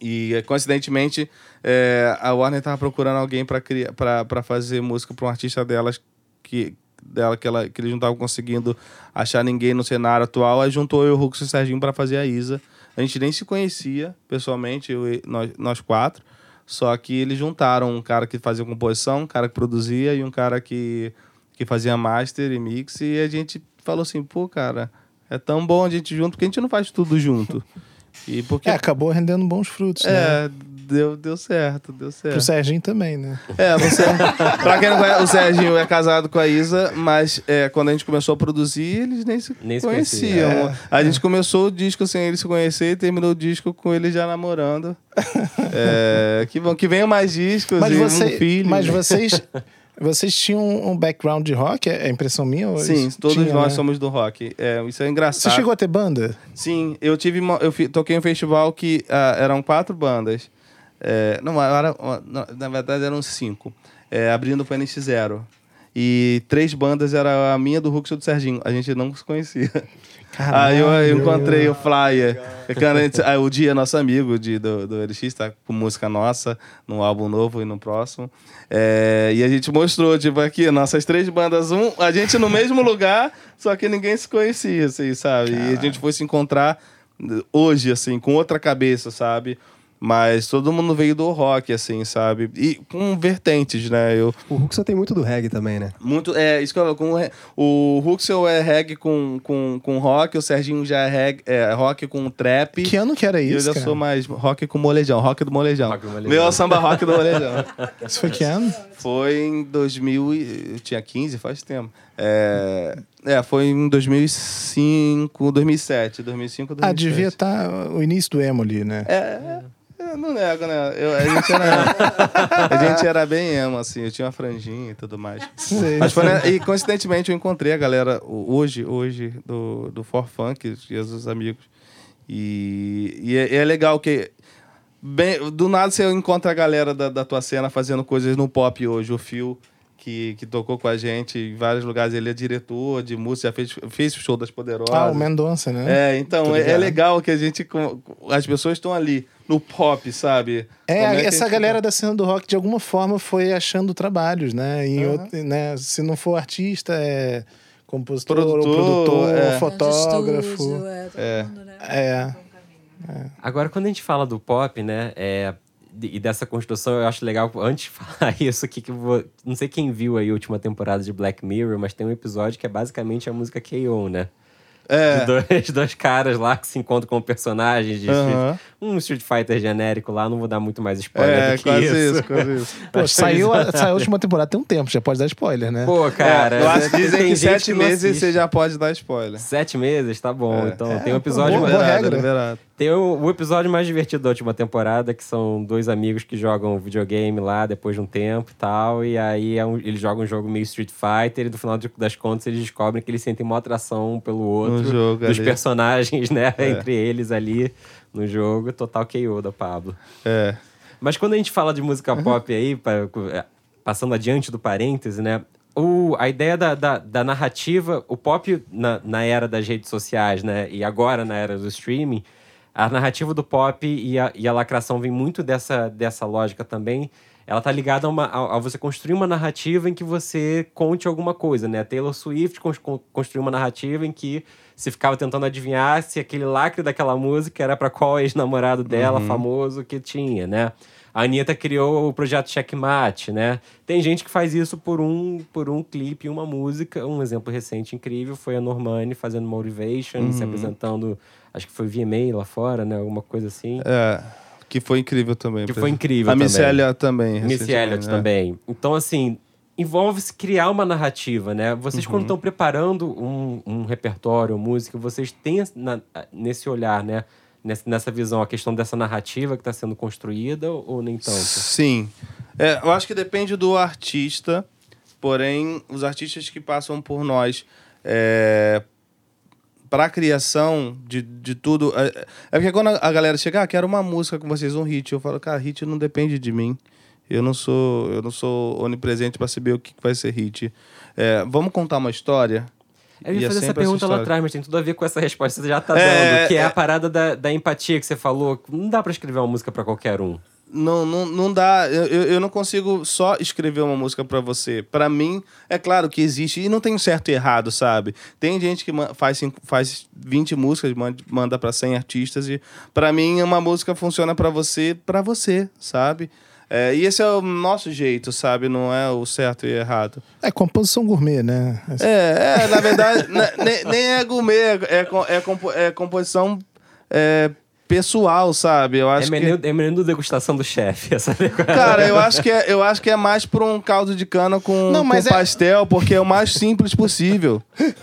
E, coincidentemente, é, a Warner tava procurando alguém para fazer música para um artista delas que, dela que, ela, que eles não estavam conseguindo achar ninguém no cenário atual. Aí juntou eu, o e o Serginho para fazer a Isa. A gente nem se conhecia pessoalmente, eu e- nós, nós quatro. Só que eles juntaram um cara que fazia composição, um cara que produzia e um cara que, que fazia master e mix. E a gente falou assim, pô, cara, é tão bom a gente junto, porque a gente não faz tudo junto. E porque. É, acabou rendendo bons frutos, né? É, deu, deu certo, deu certo. Pro Serginho também, né? É, você. pra quem não conhece, o Serginho é casado com a Isa, mas é, quando a gente começou a produzir, eles nem se Nem se conheciam. conheciam. A gente começou o disco sem eles se conhecer e terminou o disco com eles já namorando. É, que bom, que venham mais discos Mas, e você, um filho. mas vocês, vocês tinham um background de rock? É é impressão minha? ou Sim, todos tinha, nós né? somos do rock. É, isso é Você engraçado. chegou a ter banda? Sim, eu tive. uma- Eu toquei em um festival que ah, eram quatro bandas. É, não, era, na verdade eram cinco. É, abrindo para NX Zero. E três bandas era a minha, do Rux e do Serginho. A gente não se conhecia. Aí eu, encontrei o flyer. Aí o Dia, nosso amigo de, do, do LX, tá com música nossa, no álbum novo e no próximo. É, e a gente mostrou, tipo, aqui, nossas três bandas, um, a gente no mesmo lugar, só que ninguém se conhecia, assim, sabe? E a gente foi se encontrar hoje, assim, com outra cabeça, sabe? Mas todo mundo veio do rock, assim, sabe? E com vertentes, né? Eu, O Ruxa tem muito do reggae também, né? muito, é, isso que eu com o Huxel é reggae com, com, com rock, o Serginho já é, reggae, é rock com trap. Que ano que era e eu isso, já cara? sou mais rock com molejão, rock do molejão. Rock do molejão. Meu samba rock do molejão. Isso foi que ano? Foi em 2000, e- eu tinha 15, faz tempo. É, é foi em 2005, 2007, 2005, 2007. Ah, devia estar o início do emo ali, né? É, é, É, não nego, né? Eu, a, gente era, a gente era bem emo, assim. Eu tinha uma franjinha e tudo mais. Sei, Mas foi, né, e coincidentemente eu encontrei a galera hoje, hoje do, do For Funk, e os amigos. E, e é, é legal que. Bem, do nada você encontra a galera da, da tua cena fazendo coisas no pop hoje. O Phil, que, que tocou com a gente em vários lugares, ele é diretor de música, já fez, fez o show das Poderosas. Ah, o Mendonça, né? É, então, é, é legal que a gente. As pessoas estão ali, no pop, sabe? É, a essa gente- galera da cena do rock, de alguma forma, foi achando trabalhos, né? Em outro- né? Se não for artista, é compositor, ou Produtor, produtor, é. ou fotógrafo. Estúdio, é, todo É. mundo, né? É. Agora, quando a gente fala do pop, né, é, e dessa construção, eu acho legal, antes de falar isso aqui, que eu vou, não sei quem viu aí a última temporada de Black Mirror, mas tem um episódio que é basicamente a música K.O., né? É. De dois, dois caras lá que se encontram com personagens de. Street, um Street Fighter genérico lá, não vou dar muito mais spoiler É, do que quase isso. isso, quase isso. Pô, saiu, a, saiu a última temporada tem um tempo, já pode dar spoiler, né? Pô, cara, É, eu acho que dizem que gente sete meses assiste. você já pode dar spoiler. Sete meses, tá bom. É. Então, É, tem um pô, episódio... boa mais- regra. liberado. Tem o, o episódio mais divertido da última temporada, que são dois amigos que jogam videogame lá depois de um tempo e tal. E aí é um- eles jogam um jogo meio Street Fighter e no final das contas eles descobrem que eles sentem uma atração um pelo outro. No jogo dos ali. personagens, né? É. Entre eles ali no jogo. Total KO da Pablo. É. Mas quando a gente fala de música pop aí, é, passando adiante do parêntese, né? O, a ideia da, da, da narrativa, o pop na, na era das redes sociais, né? E agora na era do streaming, a narrativa do pop e a, e a lacração vem muito dessa, dessa lógica também. Ela tá ligada a, uma, a, a você construir uma narrativa em que você conte alguma coisa, né? Taylor Swift cons- con- construiu uma narrativa em que se ficava tentando adivinhar se aquele lacre daquela música era para qual ex-namorado dela, famoso, que tinha, né? A Anitta criou o projeto Checkmate, né? Tem gente que faz isso por um, por um clipe, uma música. Um exemplo recente incrível foi a Normani fazendo Motivation, se apresentando, acho que foi VMA lá fora, né? Alguma coisa assim. É. Que foi incrível também. Que foi incrível A também. Elliott também. Recentemente, Elliott né? também. Então, assim, envolve-se criar uma narrativa, né? Vocês, Uhum. quando estão preparando um, um repertório, música, vocês têm na- nesse olhar, né? Nessa, visão, a questão dessa narrativa que está sendo construída ou, ou nem tanto? Sim. É, eu acho que depende do artista, porém, os artistas que passam por nós é, para a criação de, de tudo. É, é porque quando a, galera chega, ah, quero uma música com vocês, um hit, eu falo, cara, hit não depende de mim. Eu não sou, eu não sou onipresente para saber o que vai ser hit. É, vamos contar uma história? Eu ia é fazer essa sempre essa pergunta lá atrás, mas tem tudo a ver com essa resposta que você já tá É, dando, que é, é. a parada da, da empatia que você falou. Não dá pra escrever uma música pra qualquer um. Não, não, não dá. Eu, eu não consigo só escrever uma música pra você. Pra mim, é claro que existe. E não tem certo e errado, sabe? Tem gente que faz, cinco- faz 20 músicas, manda, pra 100 artistas. E pra mim, uma música funciona pra você, pra você, sabe? É, e esse é o nosso jeito, sabe? Não é o certo e errado. É composição gourmet, né? É, é na verdade, ne- nem, nem é gourmet, é, é, é composição é, pessoal, sabe? Eu É acho que. menino, é menino degustação do chefe, essa Cara, eu acho que é, eu acho que é mais por um caldo de cana com, Não, mas com é- pastel, porque é o mais simples possível.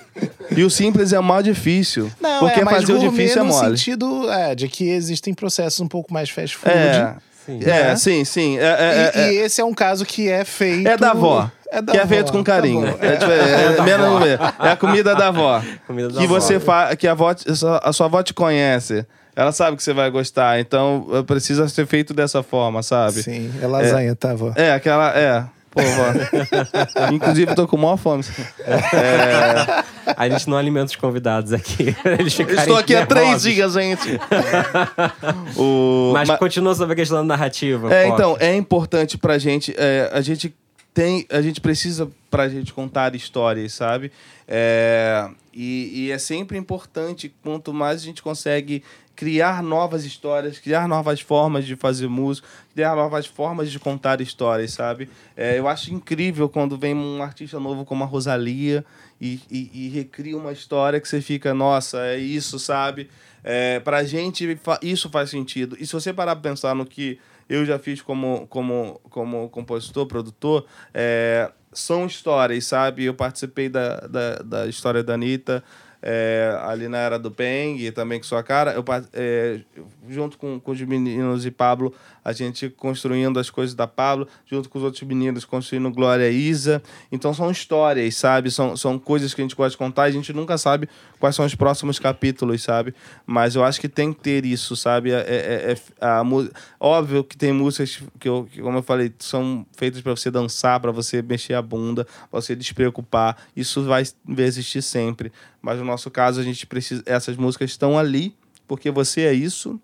E o simples é o mais difícil. Não, porque é, mas fazer o difícil é no mole. sentido é, de que existem processos um pouco mais fast food. É, Sim. é, Né? sim, sim. É, E, é, é, e esse é um caso que é feito. é da avó. É da que é avó, feito com tá carinho. bom. é, é, menos gourmet. É a comida da avó. Comida da que avó. você fa que a, avó, a sua avó te conhece. Ela sabe que você vai gostar. Então eh, precisa ser feito dessa forma, sabe? Sim, é lasanha, tá, avó? É, aquela. É. Pô, vó. Inclusive, tô com maior fome. É, A gente não alimenta os convidados aqui. Eles estou aqui há três nervosos. dias, gente. o, Mas ma- continua sobre a questão da narrativa. É, então, é importante pra gente. é, a gente tem. A gente precisa pra gente contar histórias, sabe? É, e, e é sempre importante, quanto mais a gente consegue criar novas histórias, criar novas formas de fazer música, criar novas formas de contar histórias, sabe? É, eu acho incrível quando vem um artista novo como a Rosalia e, e, e recria uma história que você fica, nossa, é isso, sabe? É, pra gente, isso faz sentido. E se você parar pra pensar no que eu já fiz como, como, como compositor, produtor, é, são histórias, sabe? Eu participei da, da, da história da Anitta, é, ali na era do Peng também com sua cara, eu, é, junto com, com os meninos e Pablo, a gente construindo as coisas da Pablo, junto com os outros meninos construindo Glória e Isa. Então são histórias, sabe? São, são coisas que a gente gosta de contar a gente nunca sabe quais são os próximos capítulos, sabe? Mas eu acho que tem que ter isso, sabe? É, é- é- a mu- Óbvio que tem músicas que, eu, que, como eu falei, são feitas para você dançar, para você mexer a bunda, pra você despreocupar. Isso vai existir sempre. Mas no nosso caso, a gente precisa. Essas músicas estão ali porque você é isso.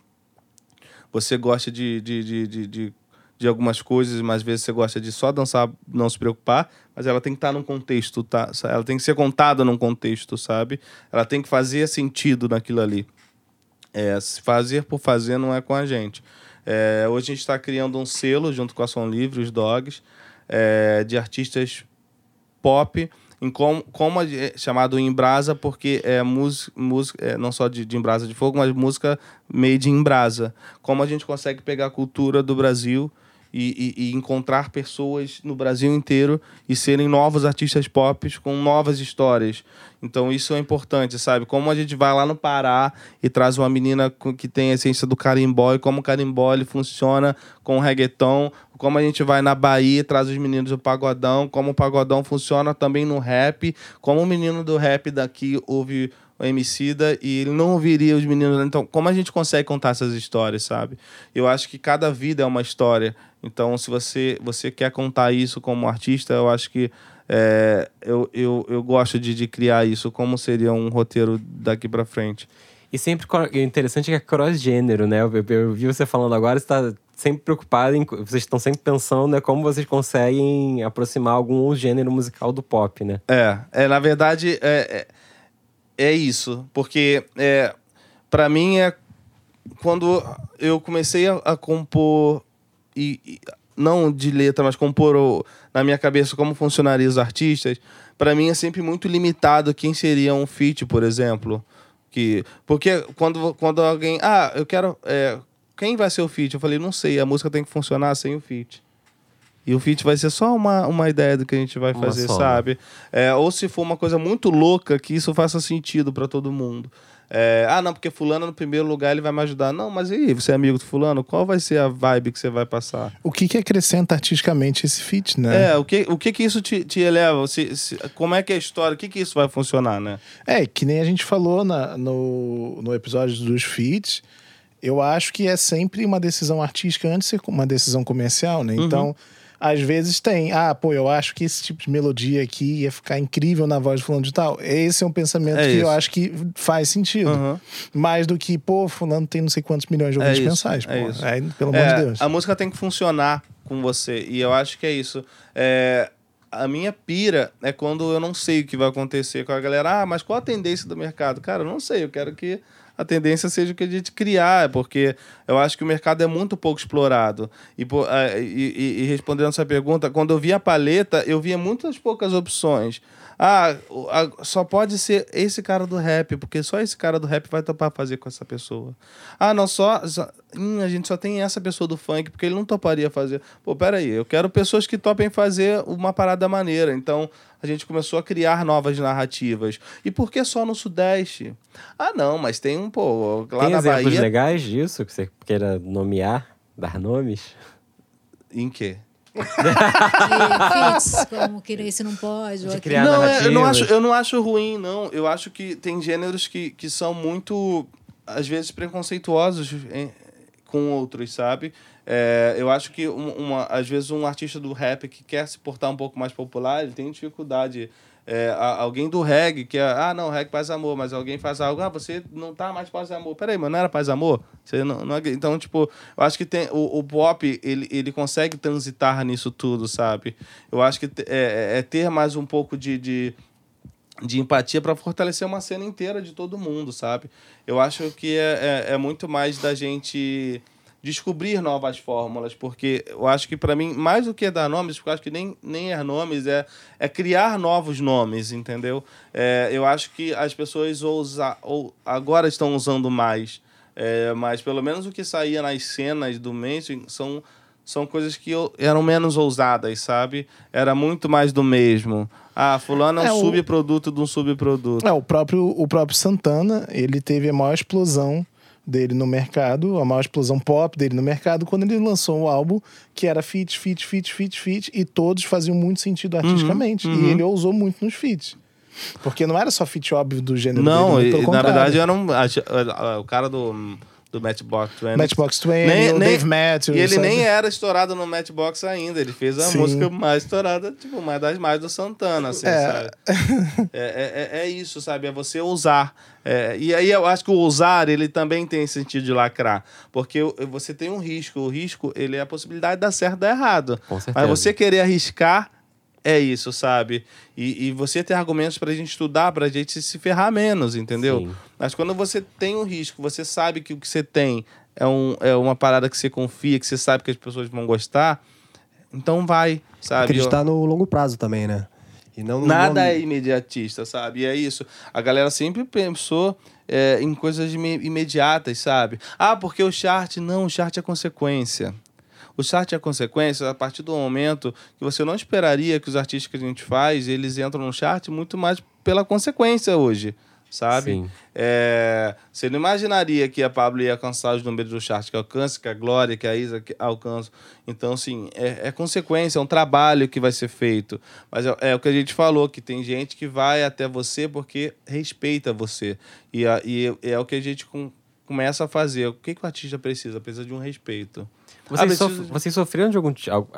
Você gosta de, de, de, de, de, de algumas coisas, mas às vezes você gosta de só dançar, não se preocupar. Mas ela tem que estar num contexto, tá? Ela tem que ser contada num contexto, sabe? Ela tem que fazer sentido naquilo ali. É, fazer por fazer não é com a gente. É, hoje a gente está criando um selo junto com a Som Livre, os Dogs, é, de artistas pop, em como, como é chamado Embrasa, porque é música, é, não só de, de Embrasa de Fogo, mas música made in Brasa. Como a gente consegue pegar a cultura do Brasil e, e- e encontrar pessoas no Brasil inteiro e serem novos artistas pop com novas histórias. Então isso é importante, sabe? Como a gente vai lá no Pará e traz uma menina que tem a essência do carimbó e como o carimbó ele funciona com o reggaeton, como a gente vai na Bahia e traz os meninos do pagodão, como o pagodão funciona também no rap, como o menino do rap daqui ouve o Emicida e ele não ouviria os meninos. Então, como a gente consegue contar essas histórias, sabe? Eu acho que cada vida é uma história. Então, se você, você quer contar isso como artista, eu acho que é, eu, eu, eu gosto de, de criar isso. Como seria um roteiro daqui pra frente? E sempre o interessante é que é cross-gênero, né? Eu, eu- eu vi você falando agora, você está sempre preocupado em. Vocês estão sempre pensando, né? Como vocês conseguem aproximar algum gênero musical do pop, né? É, é na verdade, é, é, é isso. Porque é, para mim é quando eu comecei a, a compor, e, e- não de letra, mas compor o- na minha cabeça como funcionariam os artistas, para mim é sempre muito limitado quem seria um feat, por exemplo. Que, porque quando, quando alguém. Ah, eu quero. é, quem vai ser o feat? Eu falei, não sei, a música tem que funcionar sem o feat. E o feat vai ser só uma, uma ideia do que a gente vai Uma fazer, só, sabe? É, ou se for uma coisa muito louca, que isso faça sentido para todo mundo. É, ah, não, porque fulano no primeiro lugar ele vai me ajudar. Não, mas e aí, você é amigo do fulano? Qual vai ser a vibe que você vai passar? O que, que acrescenta artisticamente esse feat, né? É, o que, o que que isso te, te eleva? Se- se- como é que é a história? O que que isso vai funcionar, né? É, que nem a gente falou na- no, no episódio dos feats, eu acho que é sempre uma decisão artística antes de ser uma decisão comercial, né? Então, às vezes tem, ah, pô, eu acho que esse tipo de melodia aqui ia ficar incrível na voz do fulano de tal. Esse é um pensamento É que eu isso. acho que faz sentido. Aham. Mais do que, pô, fulano tem não sei quantos milhões de É ouvintes isso, mensais. é pô. isso. Aí, pelo amor É, de Deus. A música tem que funcionar com você. E eu acho que é isso. É, a minha pira é quando eu não sei o que vai acontecer com a galera. Ah, mas qual a tendência do mercado? Cara, eu não sei. Eu quero que a tendência seja o que a gente criar, porque eu acho que o mercado é muito pouco explorado. E, e- e respondendo essa pergunta, quando eu via a paleta, eu via muitas poucas opções. Ah, só pode ser esse cara do rap, porque só esse cara do rap vai topar fazer com essa pessoa. Ah, não, só. só- hum, a gente só tem essa pessoa do funk, porque ele não toparia fazer. Pô, peraí, eu quero pessoas que topem fazer uma parada maneira. Então, a gente começou a criar novas narrativas. E por que só no Sudeste? Ah, não, mas tem um, pô, lá Tem na exemplos Bahia. legais disso que você queira nomear, dar nomes? Em quê? De feats, como que esse não pode. ou De criar não, é, eu, não acho, eu não acho ruim, não. Eu acho que tem gêneros que, que são muito, às vezes, preconceituosos em- com outros, sabe? É, eu acho que, um- uma, às vezes, um artista do rap que quer se portar um pouco mais popular, ele tem dificuldade. É, alguém do reggae que é, ah, não, reggae paz e amor, mas alguém faz algo, ah, você não tá mais paz amor. Peraí, mas não era paz amor? Você não, não é- Então, tipo, eu acho que tem, o, o pop, ele, ele consegue transitar nisso tudo, sabe? Eu acho que te- é, é ter mais um pouco de, de, de empatia para fortalecer uma cena inteira de todo mundo, sabe? Eu acho que é, é, é muito mais da gente descobrir novas fórmulas, porque eu acho que para mim, mais do que dar nomes, porque eu acho que nem, nem é nomes, é, é criar novos nomes, entendeu? É, eu acho que as pessoas ousa, ou agora estão usando mais, é, mas pelo menos o que saía nas cenas do mainstream são são coisas que eu- eram menos ousadas, sabe? Era muito mais do mesmo. Ah, fulano é um É, o- subproduto de um subproduto. É, o próprio, o próprio Santana, ele teve a maior explosão dele no mercado, a maior explosão pop dele no mercado, quando ele lançou um álbum que era feat, feat, feat, feat, feat, e todos faziam muito sentido artisticamente. E ele ousou muito nos feats. Porque não era só feat óbvio do gênero Não, dele, e- pelo na verdade era um. a- a- a- o cara do, do Matchbox 20. Matchbox 20, Nem- o nem- Dave Matthews. E ele sabe? nem era estourado no Matchbox ainda. Ele fez a Sim. música mais estourada, tipo, uma das mais do Santana, assim, É. sabe? É, é, é- é isso, sabe? É você usar. É, e aí eu acho que o usar, ele também tem sentido de lacrar. Porque você tem um risco. O risco, ele é a possibilidade de dar certo e dar errado. Com certeza. Mas você querer arriscar é isso, sabe? E, e você ter argumentos pra gente estudar, pra gente se ferrar menos, entendeu? Sim. Mas quando você tem um risco, você sabe que o que você tem é, um, é uma parada que você confia, que você sabe que as pessoas vão gostar, então vai, sabe? Acreditar no longo prazo também, né? E não Nada é imediatista, sabe? E é isso. A galera sempre pensou é, em coisas ime- imediatas, sabe? Ah, porque o chart. Não, o chart é consequência. O chart é consequência a partir do momento que você não esperaria que os artistas que a gente faz, eles entram no chart muito mais pela consequência hoje, sabe? Sim. É, você não imaginaria que a Pablo ia alcançar os números do chart que alcança, que a Glória, que a Isa que alcança. Então, assim, é, é consequência, é um trabalho que vai ser feito. Mas é, é o que a gente falou, que tem gente que vai até você porque respeita você. E, a- e é o que a gente com- começa a fazer. O que, que o artista precisa? Precisa de um respeito. Vocês, Ah, sof- vocês sofreram de algum,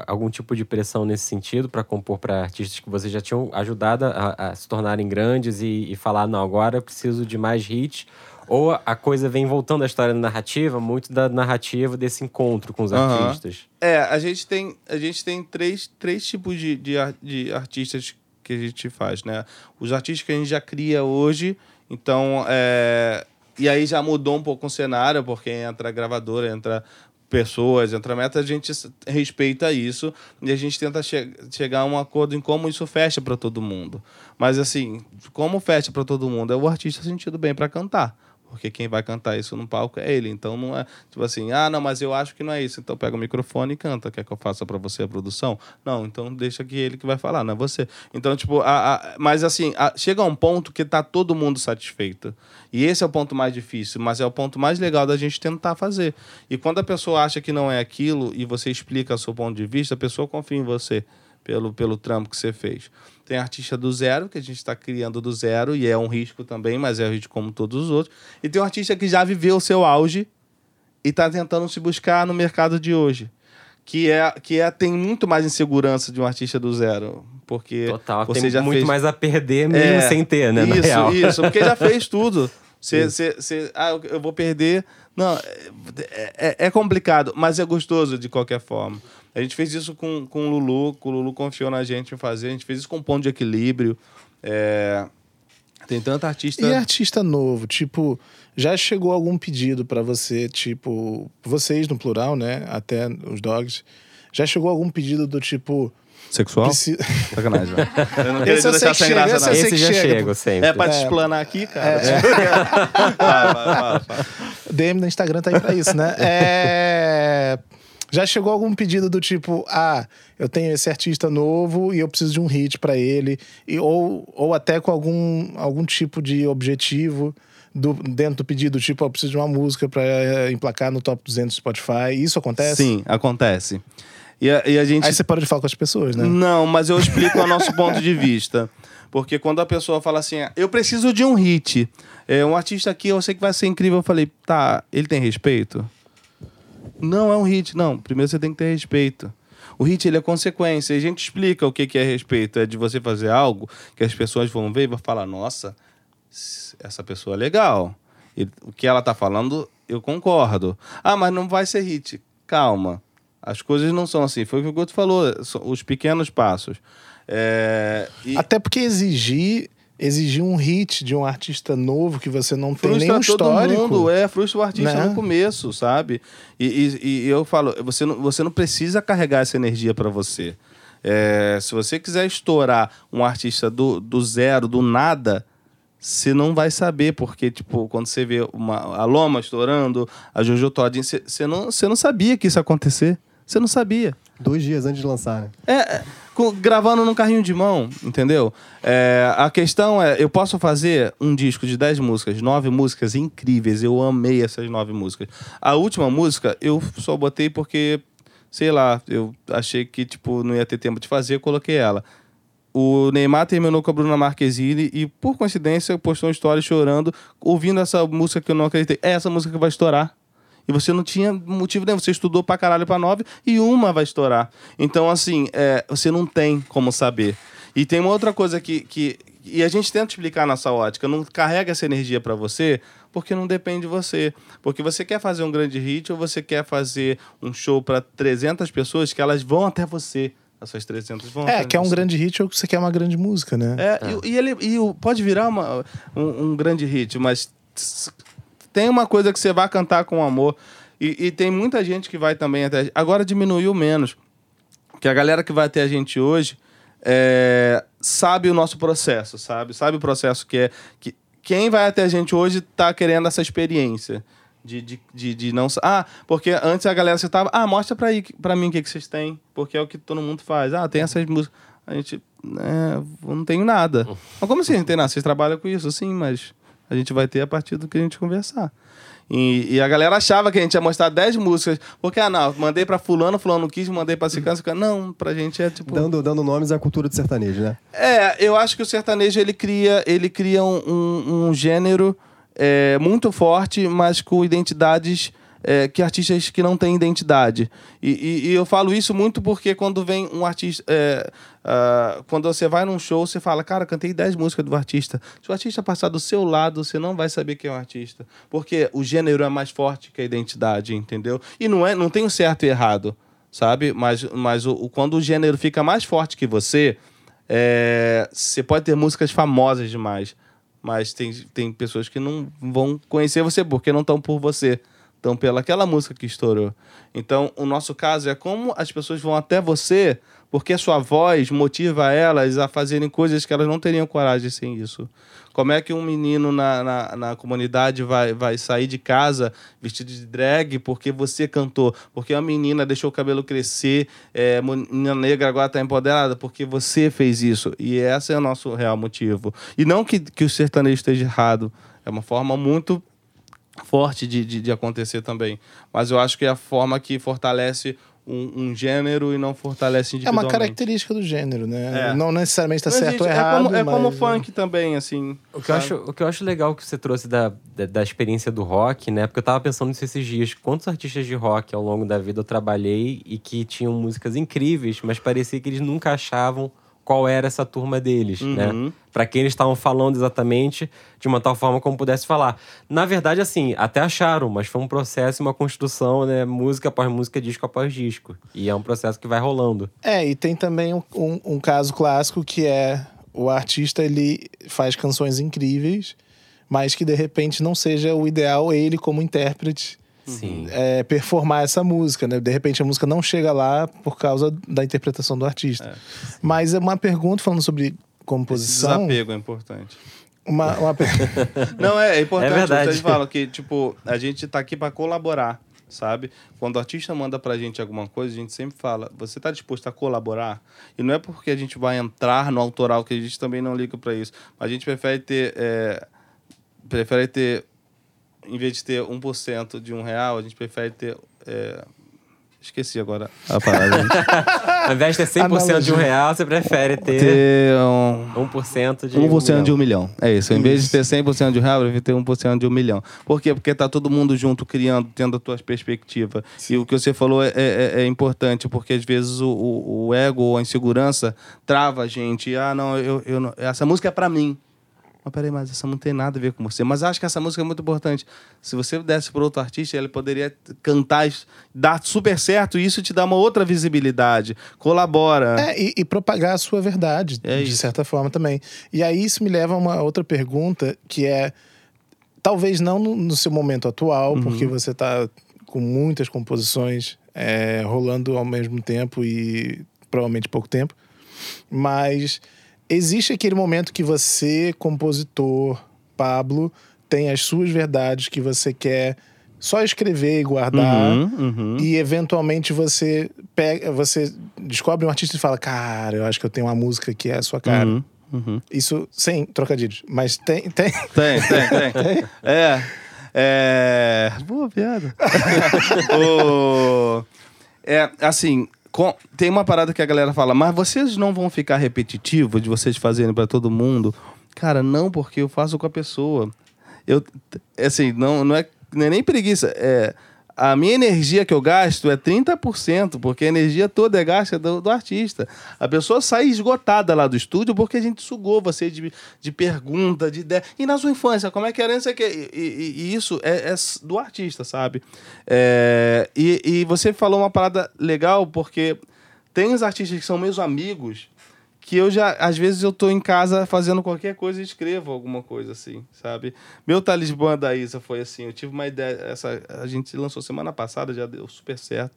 algum tipo de pressão nesse sentido para compor para artistas que vocês já tinham ajudado a, a se tornarem grandes e, e falar, não, agora eu preciso de mais hits? Ou a coisa vem voltando à história da narrativa, muito da narrativa desse encontro com os Aham. artistas? É, a gente tem, a gente tem três, três tipos de, de, de artistas que a gente faz, né? Os artistas que a gente já cria hoje, então, é, e aí já mudou um pouco o cenário, porque entra gravadora, entra pessoas, entra meta, a gente respeita isso e a gente tenta che chegar a um acordo em como isso fecha para todo mundo. Mas assim, como fecha para todo mundo? É o artista sentido bem para cantar. Porque quem vai cantar isso no palco é ele. Então não é tipo assim, ah, não, mas eu acho que não é isso. Então pega o microfone e canta. Quer que eu faça para você a produção? Não, então deixa que ele que vai falar, não é você. Então, tipo, a, a- mas assim, a- chega a um ponto que tá todo mundo satisfeito. E esse é o ponto mais difícil, mas é o ponto mais legal da gente tentar fazer. E quando a pessoa acha que não é aquilo e você explica o seu ponto de vista, a pessoa confia em você pelo, pelo trampo que você fez. Tem artista do zero, que a gente está criando do zero, e é um risco também, mas é um risco como todos os outros. E tem um artista que já viveu o seu auge e está tentando se buscar no mercado de hoje. Que é, que é tem muito mais insegurança de um artista do zero. Porque Total, você tem já muito fez... mais a perder mesmo É, sem ter, né? Isso, real. isso, porque já fez tudo. Você, você, você, ah, eu- eu vou perder. Não, é, é- é complicado, mas é gostoso de qualquer forma. A gente fez isso com, com o Lulu, que o Lulu confiou na gente em fazer. A gente fez isso com ponto de equilíbrio. É, tem tanta artista. E artista novo, tipo, já chegou algum pedido pra você, tipo, vocês no plural, né? Até os dogs. Já chegou algum pedido do tipo. Sexual? preci- Sacanagem, velho. Eu não queria deixar sei sem graça, esse não. Esse que já chega, sempre. É pra te É. explanar aqui, cara. vai, vai, vai, vai. DM no Instagram tá aí pra isso, né? É... Já chegou algum pedido do tipo, ah, eu tenho esse artista novo e eu preciso de um hit pra ele, e, ou, ou até com algum, algum tipo de objetivo do, dentro do pedido, tipo, eu preciso de uma música pra eh, emplacar no top 200 do Spotify. Isso acontece? Sim, acontece. E a, e a gente Aí você para de falar com as pessoas, né? Não, mas eu explico o nosso ponto de vista. Porque quando a pessoa fala assim, eu preciso de um hit, é, um artista aqui, eu sei que vai ser incrível, eu falei, tá, ele tem respeito? Não é um hit, não. Primeiro você tem que ter respeito. O hit ele é consequência. E a gente explica o que que é respeito. É de você fazer algo que as pessoas vão ver e vão falar, nossa, essa pessoa é legal. O que ela tá falando, eu concordo. Ah, mas não vai ser hit. Calma. As coisas não são assim. Foi o que o Guto falou, os pequenos passos. É, e Até porque exigir, exigir um hit de um artista novo que você não tem frustra nenhum todo histórico. mundo, é, frustra o artista né? no começo, sabe? E, e- e eu falo, você não, você não precisa carregar essa energia para você. É, se você quiser estourar um artista do, do zero, do nada, você não vai saber, porque, tipo, quando você vê uma, a Loma estourando, a Jojo Todinho, você, não, você não sabia que isso ia acontecer. Você não sabia. Dois dias antes de lançar, né? É, é, co- gravando num carrinho de mão, entendeu? É, a questão é, eu posso fazer um disco de 10 músicas, nove músicas incríveis. Eu amei essas nove músicas. A última música eu só botei porque, sei lá, eu achei que tipo não ia ter tempo de fazer, eu coloquei ela. O Neymar terminou com a Bruna Marquezine e, por coincidência, postou uma história chorando, ouvindo essa música que eu não acreditei. É essa música que vai estourar. E você não tinha motivo nenhum. Você estudou pra caralho pra nove e uma vai estourar. Então, assim, é, você não tem como saber. E tem uma outra coisa que, que. E a gente tenta explicar na nossa ótica. Não carrega essa energia pra você porque não depende de você. Porque você quer fazer um grande hit ou você quer fazer um show pra 300 pessoas que elas vão até você. Essas 300 vão É, até que é um grande hit ou você quer uma grande música, né? É, E, e ele e pode virar uma- um, um grande hit, mas tem uma coisa que você vai cantar com amor. E, e tem muita gente que vai também até. Agora diminuiu menos. Que a galera que vai até a gente hoje é, sabe o nosso processo, sabe? Sabe o processo que é. Que, quem vai até a gente hoje tá querendo essa experiência. De, de, de, de não. Ah, porque antes a galera você tava. Ah, mostra pra, aí, pra mim o que, que vocês têm. Porque é o que todo mundo faz. Ah, tem essas músicas. A gente. É, não tenho nada. Mas como assim? Não tem nada? Vocês trabalham com isso? Sim, mas a gente vai ter a partir do que a gente conversar. E, e a galera achava que a gente ia mostrar 10 músicas. Porque, ah, não, mandei pra fulano, fulano não quis, mandei pra ciclano, ciclano. Não, pra gente é tipo... Dando, dando nomes à cultura do sertanejo, né? É, eu acho que o sertanejo ele cria, ele cria um, um- um gênero é, muito forte, mas com identidades é, que artistas que não têm identidade. E, e- e eu falo isso muito porque quando vem um artista. é, ah, quando você vai num show, você fala, cara, cantei 10 músicas do artista. Se o artista passar do seu lado, você não vai saber quem é o artista. Porque o gênero é mais forte que a identidade, entendeu? E não, é, não tem certo e errado, sabe? Mas, mas o, o- quando o gênero fica mais forte que você, é, você pode ter músicas famosas demais, mas tem, tem pessoas que não vão conhecer você porque não estão por você, estão pelaquela música que estourou. Então, o nosso caso é como as pessoas vão até você porque a sua voz motiva elas a fazerem coisas que elas não teriam coragem sem isso. Como é que um menino na, na, na comunidade vai, vai sair de casa vestido de drag porque você cantou? Porque a menina deixou o cabelo crescer, é, menina negra agora está empoderada porque você fez isso. E esse é o nosso real motivo. E não que, que o sertanejo esteja errado. É uma forma muito forte de, de, de acontecer também. Mas eu acho que é a forma que fortalece um, um gênero e não fortalece É uma individualmente. característica do gênero, né? É. Não necessariamente tá Não certo existe- ou errado. É como, é como o mas- funk também, assim. O que, eu acho, o que eu acho legal que você trouxe da, da, da experiência do rock, né? Porque eu tava pensando nisso esses dias. Quantos artistas de rock ao longo da vida eu trabalhei e que tinham músicas incríveis, mas parecia que eles nunca achavam qual era essa turma deles, Uhum. né? Pra quem eles estavam falando exatamente, de uma tal forma como pudesse falar. Na verdade, assim, até acharam, mas foi um processo e uma construção, né? Música após música, disco após disco. E é um processo que vai rolando. É, e tem também um, um- um caso clássico que é o artista ele faz canções incríveis, mas que de repente não seja o ideal ele como intérprete Sim. é, performar essa música, né? De repente a música não chega lá por causa da interpretação do artista. Mas é uma pergunta falando sobre Esse composição. desapego é importante. Uma, uma per- Não, é, é importante. É verdade. Vocês falam que, tipo, a gente tá aqui pra colaborar, sabe? Quando o artista manda pra gente alguma coisa, a gente sempre fala, você tá disposto a colaborar? E não é porque a gente vai entrar no autoral, que a gente também não liga pra isso. A gente prefere ter... é, prefere ter... Em vez de ter 1% de um real, a gente prefere ter... é, esqueci agora a parada. Ao invés de ter 100% de um Analogia. real, você prefere ter ter um... 1% de 1% de um um milhão. É isso. Em vez de ter 100% de um real, eu prefiro ter 1% de um milhão. Por quê? Porque tá todo mundo junto criando, tendo a tua perspectiva. E o que você falou é, é- é importante, porque às vezes o, o- o ego ou a insegurança trava a gente. Ah, não, eu, eu não- essa música é pra mim. Mas peraí, mas essa não tem nada a ver com você. Mas acho que essa música é muito importante. Se você desse para outro artista, ele poderia cantar, dar super certo, e isso te dá uma outra visibilidade. Colabora. É, e, e propagar a sua verdade, É de isso. certa forma também. E aí isso me leva a uma outra pergunta, que é: talvez não no, no seu momento atual, Uhum. porque você está com muitas composições é, rolando ao mesmo tempo e provavelmente pouco tempo, mas existe aquele momento que você, compositor, Pablo, tem as suas verdades que você quer só escrever e guardar. Uhum, uhum. E eventualmente você pega, você descobre um artista e fala: Cara, eu acho que eu tenho uma música que é a sua cara. Uhum, uhum. Isso sem trocadilhos. Mas tem. tem. Tem, tem, tem. É. É. Boa piada. o... É, assim, com- tem uma parada que a galera fala, mas vocês não vão ficar repetitivos de vocês fazerem pra todo mundo? Cara, não, porque eu faço com a pessoa. Eu, assim, não, não, é, não é nem preguiça. É, a minha energia que eu gasto é 30%, porque a energia toda é gasta do, do artista. A pessoa sai esgotada lá do estúdio porque a gente sugou você de, de pergunta, de ideia. E na sua infância, como é que era isso aqui? E, e- e isso é, é do artista, sabe? É, e, e você falou uma parada legal, porque tem os artistas que são meus amigos que eu já, às vezes, eu tô em casa fazendo qualquer coisa e escrevo alguma coisa assim, sabe? Meu talismã da Isa foi assim, eu tive uma ideia, essa, a gente lançou semana passada, já deu super certo,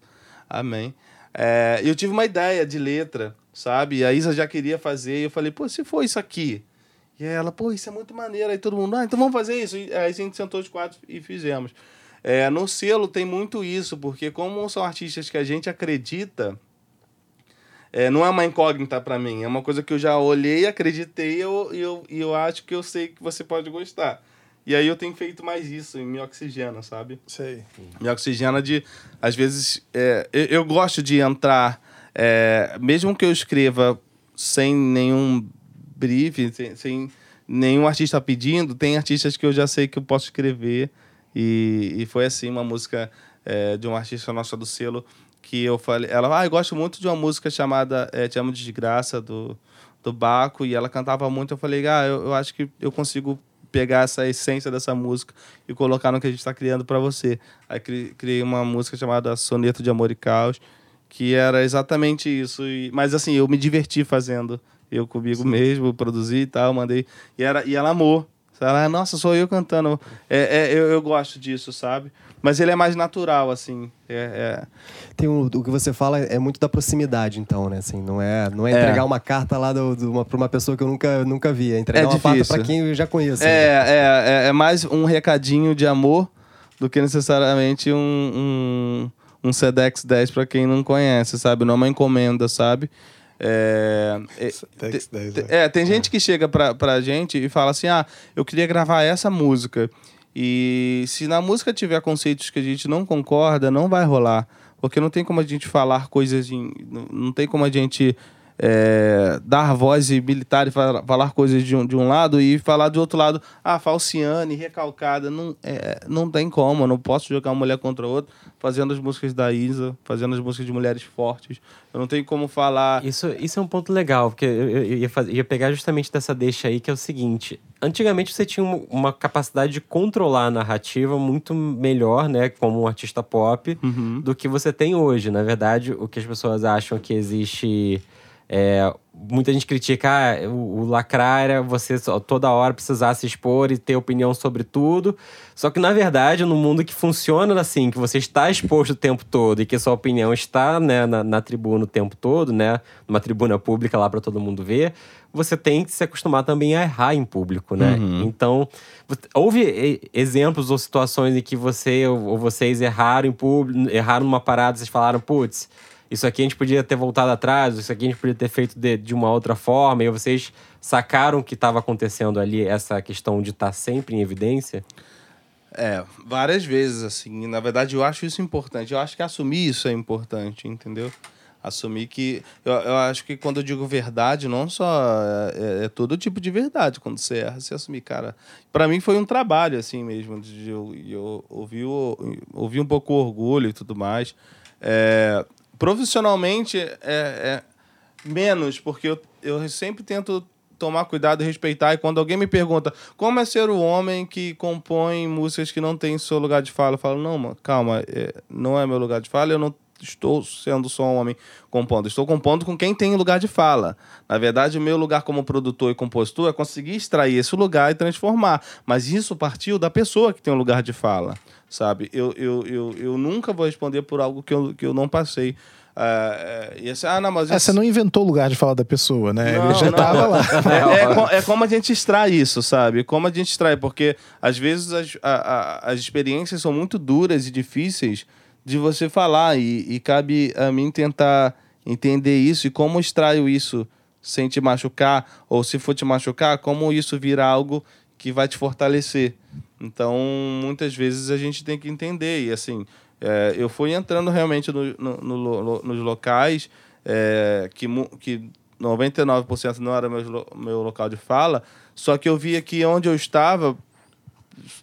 amém. É, eu tive uma ideia de letra, sabe? E a Isa já queria fazer, e eu falei, pô, se for isso aqui? E ela, pô, isso é muito maneiro. Aí todo mundo, ah, então vamos fazer isso. E aí a gente sentou os quatro e fizemos. É, no selo tem muito isso, porque como são artistas que a gente acredita, é, não é uma incógnita pra mim. É uma coisa que eu já olhei, acreditei e eu, eu, eu acho que eu sei que você pode gostar. E aí eu tenho feito mais isso, me oxigena, sabe? Sei. Me oxigena de. Às vezes. é, eu, eu gosto de entrar. é, mesmo que eu escreva sem nenhum briefing, sem, sem nenhum artista pedindo, tem artistas que eu já sei que eu posso escrever. E, e foi assim uma música é, de uma artista nossa do selo que eu falei. Ela, ah, eu gosto muito de uma música chamada é, Te Amo de Desgraça, do, do Baco, e ela cantava muito. Eu falei, ah, eu, eu acho que eu consigo pegar essa essência dessa música e colocar no que a gente está criando para você. Aí cri- criei uma música chamada Soneto de Amor e Caos, que era exatamente isso. E, mas assim, eu me diverti fazendo. Eu comigo mesmo, produzi e tal, mandei. E, era, e ela amou. Ela, nossa, sou eu cantando. É, é, eu, eu gosto disso, sabe? Mas ele é mais natural, assim. É, é- Tem um- o que você fala é muito da proximidade, então, né? Assim, não é, não é É. entregar uma carta lá do, do uma, pra uma pessoa que eu nunca, nunca vi. É entregar É uma carta pra quem eu já conheço. né? É, é, é, é mais um recadinho de amor do que necessariamente um, um, um Sedex 10 pra quem não conhece, sabe? Não é uma encomenda, sabe? É, é, Sedex 10, te- é, tem gente que chega pra, pra gente e fala assim: ah, eu queria gravar essa música. E se na música tiver conceitos que a gente não concorda, não vai rolar. Porque não tem como a gente falar coisas. Em, não, tem como a gente é, dar voz militar e falar, falar coisas de um, de um lado e falar do outro lado, ah, falciane, recalcada. Não, é, não tem como. Eu não posso jogar uma mulher contra outra fazendo as músicas da Isa, fazendo as músicas de mulheres fortes. Eu não tenho como falar. Isso, isso é um ponto legal, porque eu, eu- ia, faz- ia pegar justamente dessa deixa aí, que é o seguinte. Antigamente você tinha um- uma capacidade de controlar a narrativa muito melhor, né, como um artista pop, do que você tem hoje. Na verdade, o que as pessoas acham que existe. É, muita gente critica ah, o, o lacrar era você só- toda hora precisar se expor e ter opinião sobre tudo. Só que, na verdade, no mundo que funciona assim, que você está exposto o tempo todo e que sua opinião está né, na, na tribuna o tempo todo, né? Numa tribuna pública lá para todo mundo ver, você tem que se acostumar também a errar em público, né? Então, vo- houve exemplos ou situações em que você ou ou vocês erraram em público, erraram numa parada, vocês falaram, putz, isso aqui a gente podia ter voltado atrás, isso aqui a gente podia ter feito de, de uma outra forma, e vocês sacaram que estava acontecendo ali, essa questão de estar sempre em evidência? É, várias vezes, assim. Na verdade, eu acho isso importante. Eu acho que assumir isso é importante, entendeu? Assumir que. Eu, eu acho que quando eu digo verdade, não só. É, é todo tipo de verdade. Quando você erra, você assumir, cara. Pra mim foi um trabalho, assim mesmo. De eu, eu ouvir, o- ouvir um pouco o orgulho e tudo mais. É, profissionalmente, é, é menos, porque eu, eu sempre tento tomar cuidado e respeitar. E quando alguém me pergunta como é ser o homem que compõe músicas que não tem seu lugar de fala, eu falo, não, mano, calma, é, não é meu lugar de fala, eu não estou sendo só um homem compondo, estou compondo com quem tem lugar de fala. Na verdade, o meu lugar como produtor e compositor é conseguir extrair esse lugar e transformar. Mas isso partiu da pessoa que tem um lugar de fala, sabe? Eu, eu, eu, eu nunca vou responder por algo que eu, que eu não passei. ah, é, e assim, ah, não, mas É, isso- você não inventou o lugar de falar da pessoa, né? Não, Ele já não. tava lá. É, é é como a gente extrai isso, sabe? Como a gente extrai, porque às vezes as, a- a- as experiências são muito duras e difíceis de você falar, e, e cabe a mim tentar entender isso e como extraio isso sem te machucar, ou se for te machucar, como isso vira algo que vai te fortalecer. Então, muitas vezes a gente tem que entender, e assim, é, eu fui entrando realmente no- no- no nos locais é, que, que 99% não era meu, meu local de fala, só que eu via que onde eu estava,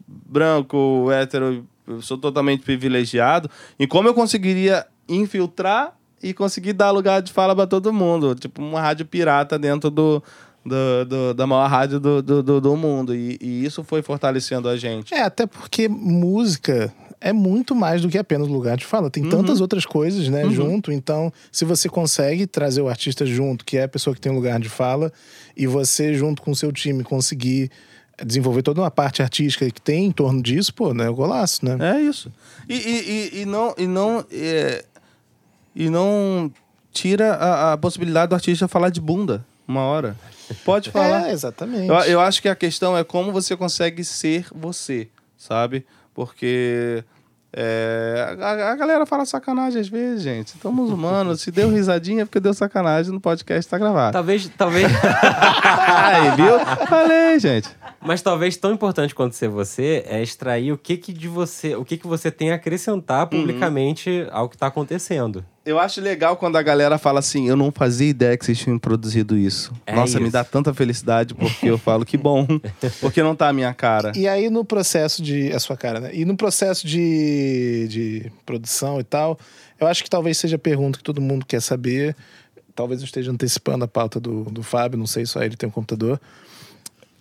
branco, hétero, eu sou totalmente privilegiado, e como eu conseguiria infiltrar e conseguir dar lugar de fala para todo mundo, tipo uma rádio pirata dentro do, do- do- da maior rádio do, do, do- do mundo, e, e isso foi fortalecendo a gente. É, até porque música é muito mais do que apenas lugar de fala. Tem tantas outras coisas, né, junto. Então, se você consegue trazer o artista junto, que é a pessoa que tem lugar de fala, e você, junto com o seu time, conseguir desenvolver toda uma parte artística que tem em torno disso, pô, né, é o golaço, né? É isso. E, e, e, e não, e, não, é, e não tira a, a possibilidade do artista falar de bunda uma hora. Pode falar. É, exatamente. Eu, eu acho que a questão é como você consegue ser você, sabe? Porque é, a, a galera fala sacanagem às vezes, gente. Estamos humanos. Se deu risadinha é porque deu sacanagem no podcast tá gravado. Talvez, talvez, Aí, viu? Falei, gente. Mas talvez tão importante quanto ser você é extrair o que que de você, o que que você tem a acrescentar Uhum. publicamente ao que tá acontecendo. Eu acho legal quando a galera fala assim, eu não fazia ideia que vocês tinham produzido isso. É Nossa, me isso. dá tanta felicidade porque eu falo que bom, porque não tá a minha cara. E aí, no processo de. A sua cara, né? E no processo de, de produção e tal, eu acho que talvez seja a pergunta que todo mundo quer saber. Talvez eu esteja antecipando a pauta do, do Fábio, não sei, só ele tem um computador.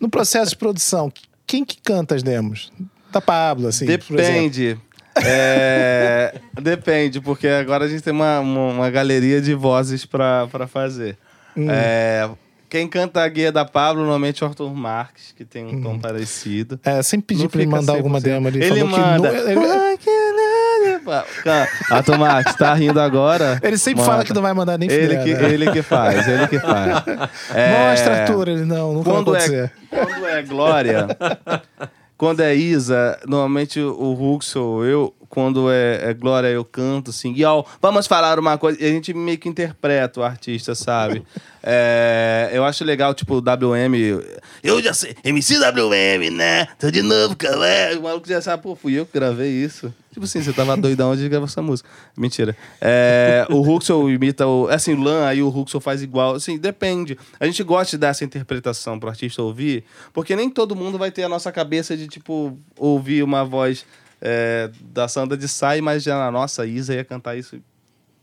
No processo de produção, quem que canta as demos? Da Pablo, assim. Depende. É, depende, porque agora a gente tem uma, uma, uma galeria de vozes pra fazer. Hum. É, quem canta a guia da Pablo normalmente é o Arthur Marques, que tem um tom parecido. É, sempre pedi Não pra ele mandar alguma 100%. demo ali. Ele manda. Que nu- ele, Can- Arthur Marques, tá rindo agora? ele sempre Manda. fala que não vai mandar nem Ele que, né? ele que faz, ele que faz. É, Mostra, Arthur. Ele, não, nunca quando vai é, acontecer. quando é Glória, quando é Isa, normalmente o Hulk ou eu, quando é, é Glória, eu canto assim, e ó, vamos falar uma coisa, e a gente meio que interpreta o artista, sabe? É, eu acho legal, tipo, o WM, eu já sei, MCWM, né? Tô de novo, cara. O maluco já sabe, pô, fui eu que gravei isso. Tipo assim, você tava doidão de gravar essa música. Mentira. É, o Huxel imita o. Assim, o Lan, aí o Huxel faz igual. Assim, depende. A gente gosta de dar essa interpretação pro artista ouvir, porque nem todo mundo vai ter a nossa cabeça de, tipo, ouvir uma voz é, da Sandra de Sai, mas já na nossa Isa ia cantar isso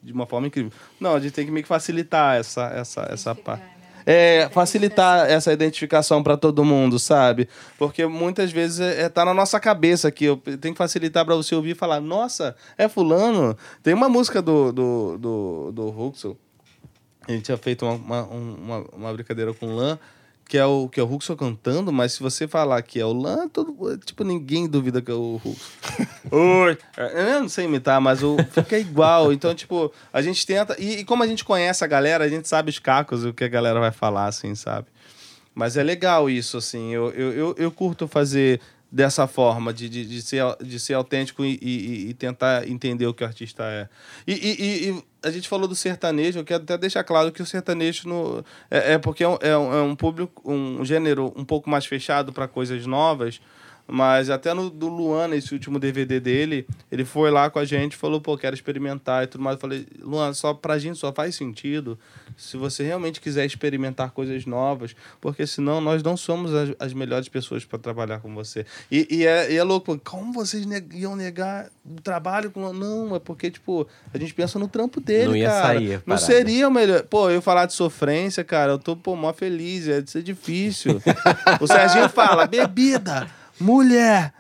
de uma forma incrível. Não, a gente tem que meio que facilitar essa, essa, essa parte. É, facilitar essa identificação para todo mundo, sabe? Porque muitas vezes é, é, tá na nossa cabeça aqui. Eu tenho que facilitar para você ouvir e falar: Nossa, é Fulano. Tem uma música do, do, do, do Huxel. A gente tinha feito uma, uma, uma, uma brincadeira com o Lan, que é o, que é o Huxel cantando, mas se você falar que é o Lan, todo, tipo, ninguém duvida que é o. Oi! Eu não sei imitar, mas o, fica igual. Então, tipo, a gente tenta. E, e como a gente conhece a galera, a gente sabe os cacos e o que a galera vai falar, assim, sabe? Mas é legal isso, assim. Eu, eu, eu, eu curto fazer dessa forma, de, de, de, ser, de ser autêntico e, e, e tentar entender o que o artista é. E, e, a gente falou do sertanejo, eu quero até deixar claro que o sertanejo no, é, é porque é um, é um- é um público, um gênero um pouco mais fechado para coisas novas. Mas até no do Luan, esse último DVD dele, ele foi lá com a gente e falou, pô, quero experimentar e tudo mais. Eu falei, Luan, só pra gente só faz sentido se você realmente quiser experimentar coisas novas, porque senão nós não somos as, as melhores pessoas para trabalhar com você. E, e é, e é louco, como vocês ne- iam negar o trabalho com. Não, é porque, tipo, a gente pensa no trampo dele, Não ia cara. sair não seria o melhor. Pô, eu falar de sofrência, cara, eu tô, pô, mó feliz, é ser difícil. o Serginho fala, bebida, mulher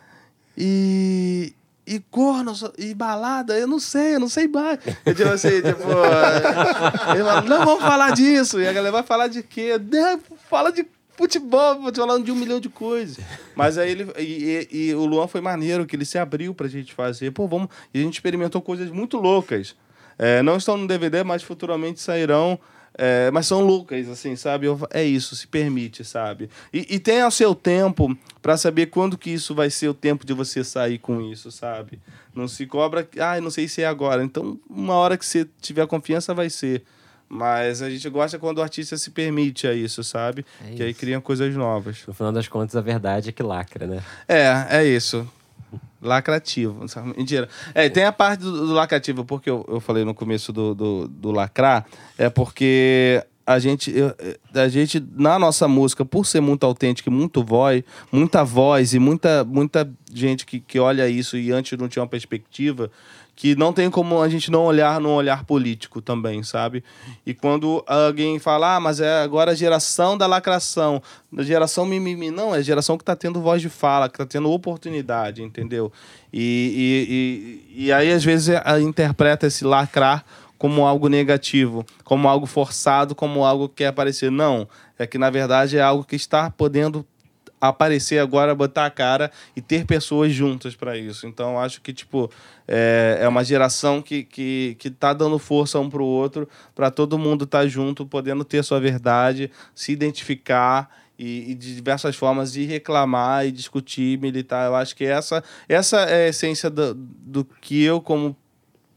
e. E corno, e balada, eu não sei, eu não sei mais. Eu digo assim, tipo, fala, não vamos falar disso. E a galera vai falar de quê? Não, fala de futebol, falando de um milhão de coisas. Mas aí ele. E, e- e o Luan foi maneiro, que ele se abriu pra gente fazer. Pô, vamos. E a gente experimentou coisas muito loucas. É, não estão no DVD, mas futuramente sairão. É, mas são loucas, assim, sabe? Eu- é isso, se permite, sabe? E, e tenha o seu tempo pra saber quando que isso vai ser o tempo de você sair com isso, sabe? Não se cobra, ah, não sei se é agora. Então, uma hora que você tiver confiança, vai ser. Mas a gente gosta quando o artista se permite a isso, sabe? É que aí isso. criam coisas novas. No final das contas, a verdade é que lacra, né? É, é isso. Lacrativo. Mentira. É, tem a parte do, do lacrativo, porque eu, eu falei no começo do, do, do lacrar, é porque a gente, a gente, na nossa música, por ser muito autêntica e muito voz, muita voz e muita, muita gente que, que olha isso e antes não tinha uma perspectiva, que não tem como a gente não olhar num olhar político também, sabe? E quando alguém fala, ah, mas é agora a geração da lacração, da geração mimimi, não, é a geração que tá tendo voz de fala, que tá tendo oportunidade, entendeu? E, e, e, e aí, às vezes, a- interpreta esse lacrar como algo negativo, como algo forçado, como algo que quer aparecer. Não, é que na verdade é algo que está podendo aparecer agora, botar a cara e ter pessoas juntas para isso. Então, acho que, tipo, é, é uma geração que, que, que tá dando força um pro outro, para todo mundo estar junto, podendo ter sua verdade, se identificar e, e de diversas formas de reclamar e discutir, militar. Eu acho que essa, essa é a essência do, do que eu, como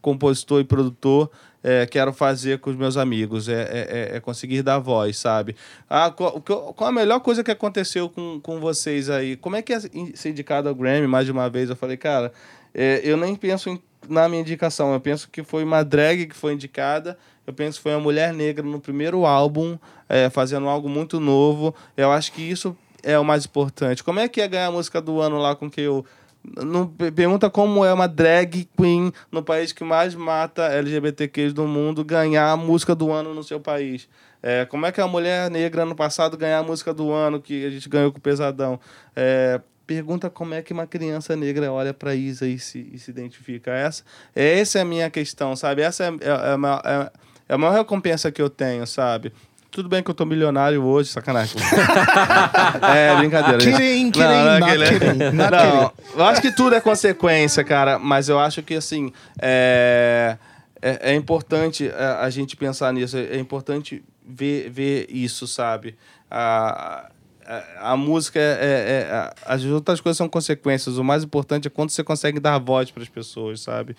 compositor e produtor, é, quero fazer com os meus amigos, é, é, é- é conseguir dar voz, sabe? Ah, qual, qual a melhor coisa que aconteceu com, com vocês aí? Como é que é ser indicado ao Grammy mais de uma vez? Eu falei, cara, é, eu nem penso em- na minha indicação, eu penso que foi uma drag que foi indicada, eu penso que foi uma mulher negra no primeiro álbum, é, fazendo algo muito novo. Eu acho que isso é o mais importante. Como é que é ganhar a música do ano lá com que eu não pe- pergunta como é uma drag queen no país que mais mata LGBTQs do mundo ganhar a música do ano no seu país. É, como é que a mulher negra no passado ganhar a música do ano que a gente ganhou com o Pesadão? É, pergunta como é que uma criança negra olha para Isa e se, e se identifica. Essa, essa é a minha questão, sabe? Essa é, é, é, é- é a maior recompensa que eu tenho, sabe? Tudo bem que eu tô milionário hoje, sacanagem. é, brincadeira. gente. Kidding, Não, kidding, não é aquele- kidding, Não, eu acho que tudo é consequência, cara, mas eu acho que, assim, é, é, é importante a, a gente pensar nisso, é, é importante ver, ver isso, sabe? A, a, a música, é, é- é- as outras coisas são consequências, o mais importante é quando você consegue dar voz para as pessoas, sabe?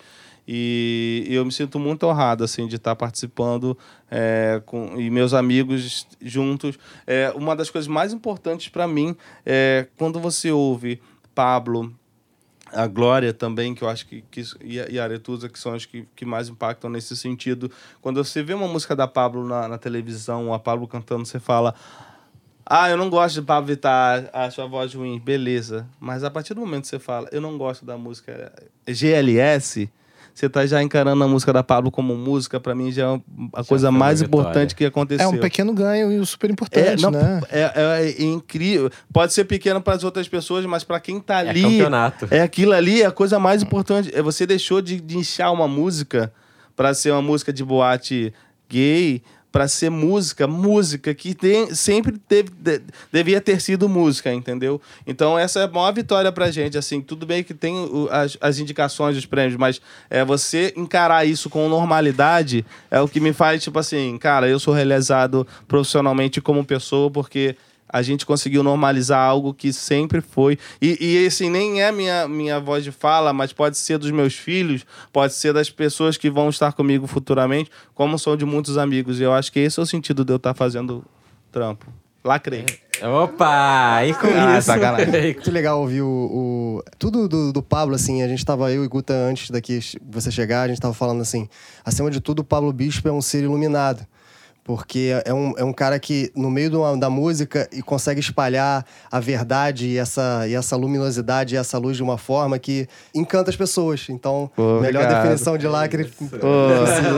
E eu me sinto muito honrado, assim, de estar participando é, com, e meus amigos juntos. É, uma das coisas mais importantes para mim é quando você ouve Pablo, a Glória também, que eu acho que, que e a Aretusa, que são as que, que mais impactam nesse sentido. Quando você vê uma música da Pablo na, na televisão, a Pablo cantando, você fala. Ah, eu não gosto de Pablo Vittar, acho a voz ruim, beleza. Mas a partir do momento que você fala, eu não gosto da música GLS, você tá já encarando a música da Pablo como música, pra mim já é a coisa mais vitória. importante que aconteceu. É um pequeno ganho e super É, importante, não, né? é, é- é incrível. Pode ser pequeno para as outras pessoas, mas para quem tá É ali. campeonato. É aquilo ali, é a coisa mais importante. É você deixou de, de inchar uma música para ser uma música de boate gay, para ser música, música que tem, sempre teve, de- devia ter sido música, entendeu? Então essa é a maior vitória pra gente, assim, tudo bem que tem o- as, as indicações dos prêmios, mas é você encarar isso com normalidade é o que me faz, tipo assim, cara, eu sou realizado profissionalmente como pessoa, porque a gente conseguiu normalizar algo que sempre foi. E, e assim, nem é minha, minha voz de fala, mas pode ser dos meus filhos, pode ser das pessoas que vão estar comigo futuramente, como sou de muitos amigos. E eu acho que esse é o sentido de eu estar fazendo trampo. Lacrei. Opa! E com Ah, isso. sacanagem. Muito legal ouvir o, o- tudo do, do Pablo, assim. A gente tava, eu e Guta, antes daqui você chegar, a gente tava falando assim. Acima de tudo, o Pablo Bispo é um ser iluminado. Porque é um, é um cara que, no meio do- da música, e consegue espalhar a verdade e essa, e essa luminosidade e essa luz de uma forma que encanta as pessoas. Então, Pô, melhor obrigado. definição de lacre. Pô,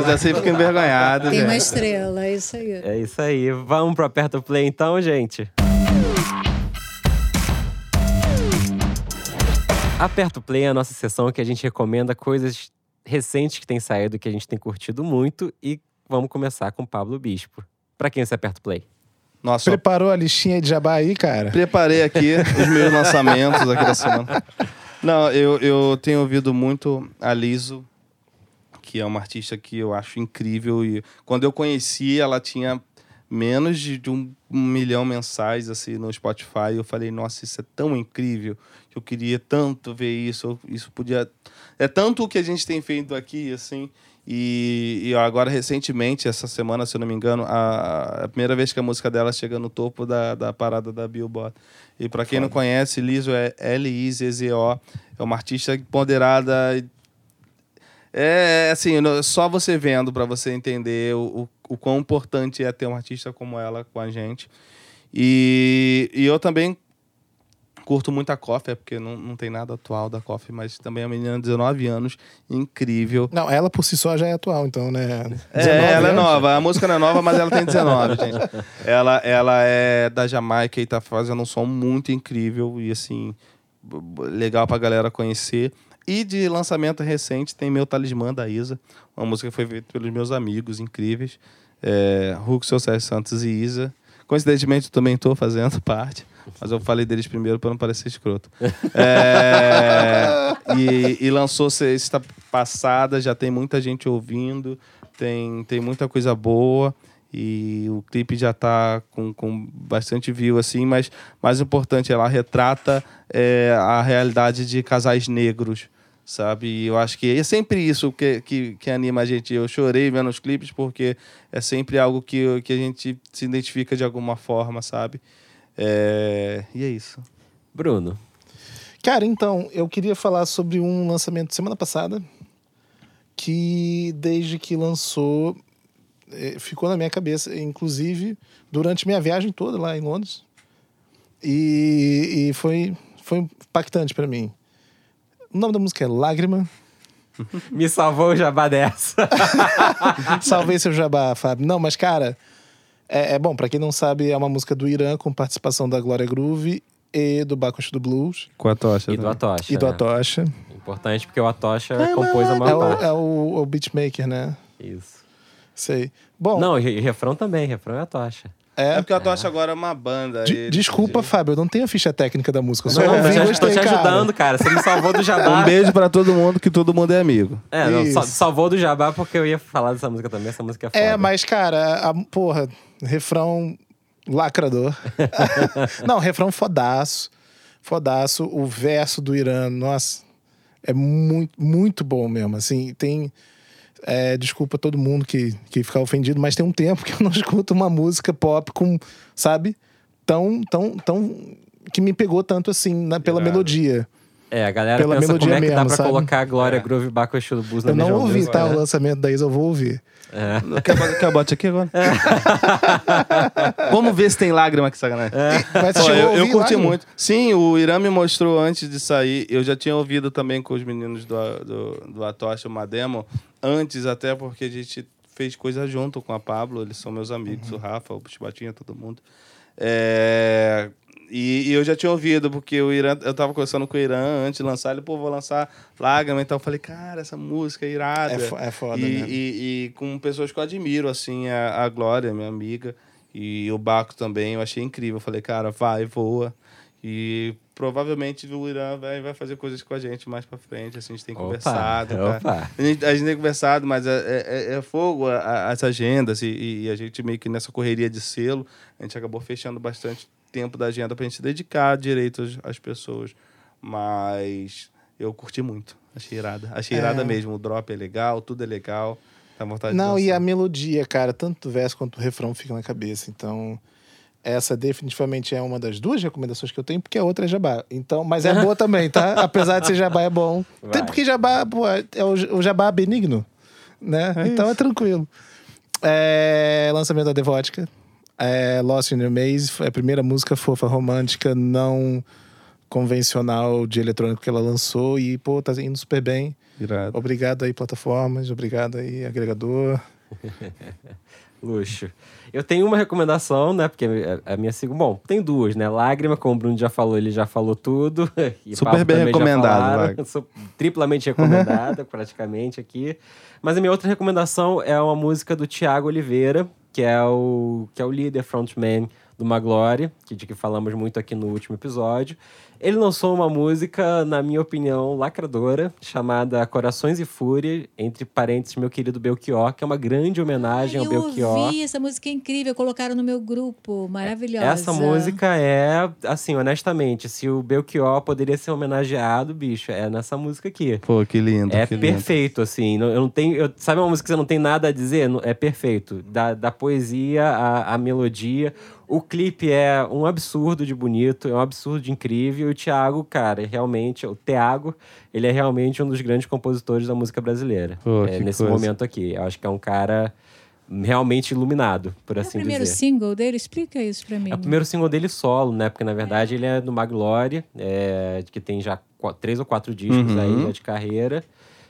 já sei fico envergonhado. Tem uma gente. estrela, é isso aí. É isso aí. Vamos pro Aperta Play então, gente? Aperta o Play é a nossa sessão que a gente recomenda coisas recentes que têm saído, que a gente tem curtido muito. E vamos começar com Pablo Bispo. Pra quem você aperta o Play? Nossa, Preparou a listinha de jabá aí, cara? Preparei aqui os meus lançamentos aqui da semana. Não, eu, eu tenho ouvido muito a Liso, que é uma artista que eu acho incrível. E quando eu conheci, ela tinha menos de, de um, um milhão mensais assim no Spotify. Eu falei, nossa, isso é tão incrível que eu queria tanto ver isso. Isso podia. É tanto o que a gente tem feito aqui, assim. E, e agora, recentemente, essa semana, se eu não me engano, a, a primeira vez que a música dela chega no topo da, da parada da Billboard. E para quem não conhece, Liso é L-I-Z-Z-O. É uma artista ponderada. É assim, no- só você vendo para você entender o, o, o quão importante é ter uma artista como ela com a gente. E, e eu também curto muito a Coffee, é porque não, não tem nada atual da Coffee, mas também é uma menina de 19 anos, incrível. Não, ela por si só já é atual, então, né? 19 É, ela é anos. nova. A música não é nova, mas ela tem 19, gente. Ela, ela é da Jamaica e tá fazendo um som muito incrível e, assim, legal pra galera conhecer. E de lançamento recente tem Meu Talismã, da Isa. Uma música que foi feita pelos meus amigos incríveis. É, Hulk, Seu Sérgio Santos e Isa. Coincidentemente, eu também tô fazendo parte. Mas eu falei deles primeiro para não parecer escroto. É, e, e lançou sexta passada, já tem muita gente ouvindo, tem, tem muita coisa boa. E o clipe já tá com, com bastante view, assim, mas mais importante, ela retrata é, a realidade de casais negros, sabe? E eu acho que é sempre isso que, que, que anima a gente. Eu chorei vendo os clipes porque é sempre algo que, que a gente se identifica de alguma forma, sabe? É, E é isso. Bruno. Cara, então, eu queria falar sobre um lançamento semana passada que, desde que lançou, eh, ficou na minha cabeça, inclusive durante minha viagem toda lá em Londres. E, e foi, foi impactante pra mim. O nome da música é Lágrima. Me salvou o jabá dessa. Salvei seu jabá, Fábio. Não, mas, cara, é, é bom, pra quem não sabe, é uma música do Irã com participação da Glória Groove e do Bacush do Blues Com a tocha. e do Atocha. e do né? Atocha. Importante porque o Atocha compôs a É maior o, parte. é o, o beatmaker, né? Isso. Sei. Bom, Não, e, refrão também. Refrão é Atocha. é. É porque a tocha agora é uma banda. De- desculpa, Fábio, eu não tenho a ficha técnica da música. Eu só Não, ouvi mas eu gostei, tô te ajudando, cara. Você me salvou do jabá. Um beijo pra todo mundo, que todo mundo é amigo. É, não, sal- salvou do jabá porque eu ia falar dessa música também. Essa música é foda. É, mas, cara, a, porra, refrão lacrador. não, refrão fodaço. Fodaço. O verso do Irã, nossa, é muito, muito bom mesmo. Assim, tem. É, desculpa todo mundo que, que ficar ofendido, mas tem um tempo que eu não escuto uma música pop com, sabe, tão, tão, tão. que me pegou tanto assim na- pela Irado. melodia. É, a galera Pela pensa como melodia é que dá mesmo, pra sabe? colocar a Glória É. Groove Baco Estilo Blues na Eu não ouvi, tá? O né? lançamento da Isa, eu vou ouvir. É. Quer, bote aqui agora? Vamos ver se tem lágrima que sacanagem. Mas você Pô, eu, eu curti Lágrima? muito. Sim, o Irã me mostrou antes de sair. Eu já tinha ouvido também com os meninos do, do, do Atocha uma demo. Antes, até porque a gente fez coisa junto com a Pablo. Eles são meus amigos, o Rafa, o Chibatinha, todo mundo. É, E, e eu já tinha ouvido, porque o Irã, eu tava conversando com o Irã antes de lançar. Ele, pô, vou lançar Lágrima. Então eu falei, cara, essa música é irada. É, fo- é foda, e, né? e, e com pessoas que eu admiro, assim, a, a Glória, minha amiga, e o Baco também, eu achei incrível. Eu falei, cara, vai, voa. E provavelmente o Irã vai, vai fazer coisas com a gente mais pra frente, assim, a gente tem Opa, conversado. tá? opa. A, gente, a gente tem conversado, mas é, é- é fogo a- a- as agendas e, e a gente meio que nessa correria de selo, a gente acabou fechando bastante tempo da agenda pra gente se dedicar direito às, às pessoas. Mas eu curti muito, achei irada. Achei É. irada mesmo, o drop é legal, tudo é legal. Dá vontade Não, de e a melodia, cara, tanto o verso quanto o refrão fica na cabeça. Então, essa definitivamente é uma das duas recomendações que eu tenho, porque a outra é jabá. Então, mas é boa também, tá? Apesar de ser jabá, é bom. Vai. Tem porque jabá, pô, é o, jabá benigno, né? então é tranquilo. É, lançamento da Devótica. É, Lost in Your Maze foi a primeira música fofa, romântica, não convencional de eletrônico que ela lançou e, pô, tá indo super bem. Irado. Obrigado aí, plataformas. Obrigado aí, agregador. Luxo. Eu tenho uma recomendação, né? Porque a a minha segunda. Bom, tem duas, né? Lágrima, como o Bruno já falou, ele já falou tudo. E Super bem recomendado, triplamente recomendada, praticamente aqui. Mas a minha outra recomendação é uma música do Tiago Oliveira, que é o, que é o líder frontman do Maglore, que de que falamos muito aqui no último episódio. Ele lançou uma música, na minha opinião, lacradora, chamada Corações e Fúria, entre parênteses, meu querido Belchior, que é uma grande homenagem Ai, ao eu Belchior. ouvi, essa música é incrível, colocaram no meu grupo, maravilhosa. Essa música é, assim, honestamente, se o Belchior poderia ser homenageado, bicho, é nessa música aqui. Pô, que lindo. É que lindo. perfeito, assim. não- Eu não tenho. eu- sabe uma música que você não tem nada a dizer? Não- É perfeito. Da, da poesia à, à melodia. O clipe é um absurdo de bonito, é um absurdo de incrível. O Thiago, cara, é realmente. O Thiago, ele é realmente um dos grandes compositores da música brasileira. Pô, é, que nesse coisa. momento aqui. Eu acho que é um cara realmente iluminado, por É o assim primeiro dizer. single dele? Explica isso pra mim. É o primeiro single dele solo, né? Porque, na verdade, ele é do Maglore, é, que tem já três ou quatro discos Uhum. aí já de carreira.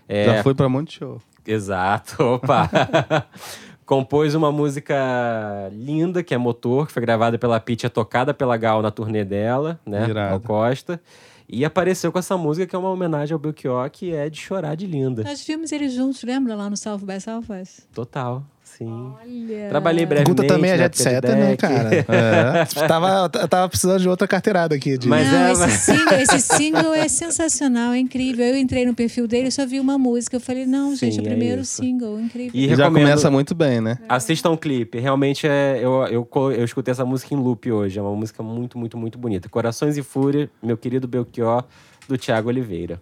É, Já foi pra muito show. Exato, opa! Compôs uma música linda, que é Motor, que foi gravada pela Pitty, é tocada pela Gal na turnê dela, né? Irado. Gal Costa. E apareceu com essa música, que é uma homenagem ao Belchior, que é de chorar de linda. Nós vimos eles juntos, lembra? Lá no South by Southwest. Total, sim. Olha. Trabalhei brevemente. Guta também é jet setter, né, cara? É. tava, eu tava precisando de outra carteirada aqui. De... Mas Não, é- esse, single, esse single é sensacional, é incrível. Eu entrei no perfil dele e só vi uma música. Eu falei, não, Sim, gente, é o é primeiro isso. single, incrível. E Já começa muito bem, né? Assistam o clipe. Realmente, é, eu, eu, eu escutei essa música em loop hoje. É uma música muito, muito, muito bonita. Corações e Fúria, meu querido Belchior, do Thiago Oliveira.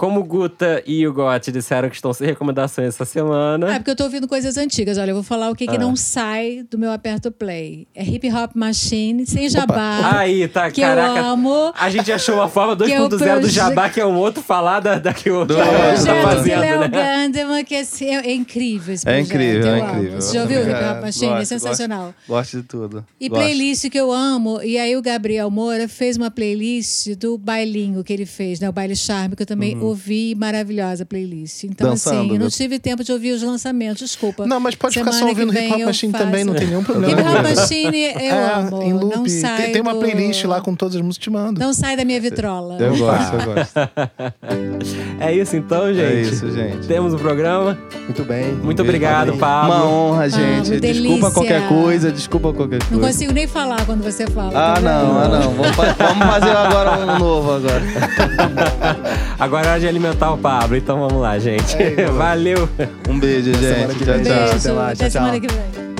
Como o Guta e o Gotti disseram que estão sem recomendações essa semana. Ah, porque eu tô ouvindo coisas antigas. Olha, eu vou falar o que, que Ah. não sai do meu aperto play. É Hip Hop Machine, sem jabá. Aí, tá, que caraca. eu amo. A gente achou uma forma Que é o 2.0 do proje- Jabá, que é um outro falar da, da que o outro Do- tá fazendo, Léo né? Gandeman, que é, assim, é, é incrível esse É projeto. incrível, eu é amo. incrível. Você já ouviu o Hip É, Hop Machine? é gosto, sensacional. Gosto, gosto de tudo. E Gosto. playlist que eu amo, e aí o Gabriel Moura fez uma playlist do bailinho que ele fez, né? O Baile Charme, que eu também ouvi, maravilhosa playlist. Então, Uhum. Dançando, assim, eu não viu? tive tempo de ouvir os lançamentos, desculpa. Não, mas pode ficar só Semana que ouvindo vem Hip Hop eu Machine faço. também, não tem nenhum problema. Hip Hop Machine eu é, amo. em loop. Não sai tem, tem uma do- playlist lá com todas as músicas te mando. Não sai da minha vitrola. Eu gosto, eu gosto. É isso então, gente. É isso, gente. Temos o programa. Muito bem. Muito obrigado, Pablo. Uma honra, gente. Amo, desculpa qualquer coisa, desculpa qualquer coisa. Não consigo nem falar quando você fala. Ah, tá não, ah, não. Vamos, fa- vamos fazer agora um novo agora. Agora é de alimentar o Pablo, então vamos lá, gente. Valeu. Um beijo, semana gente. que Tchau, vem. tchau. Beijo, Até lá, até tchau, semana tchau.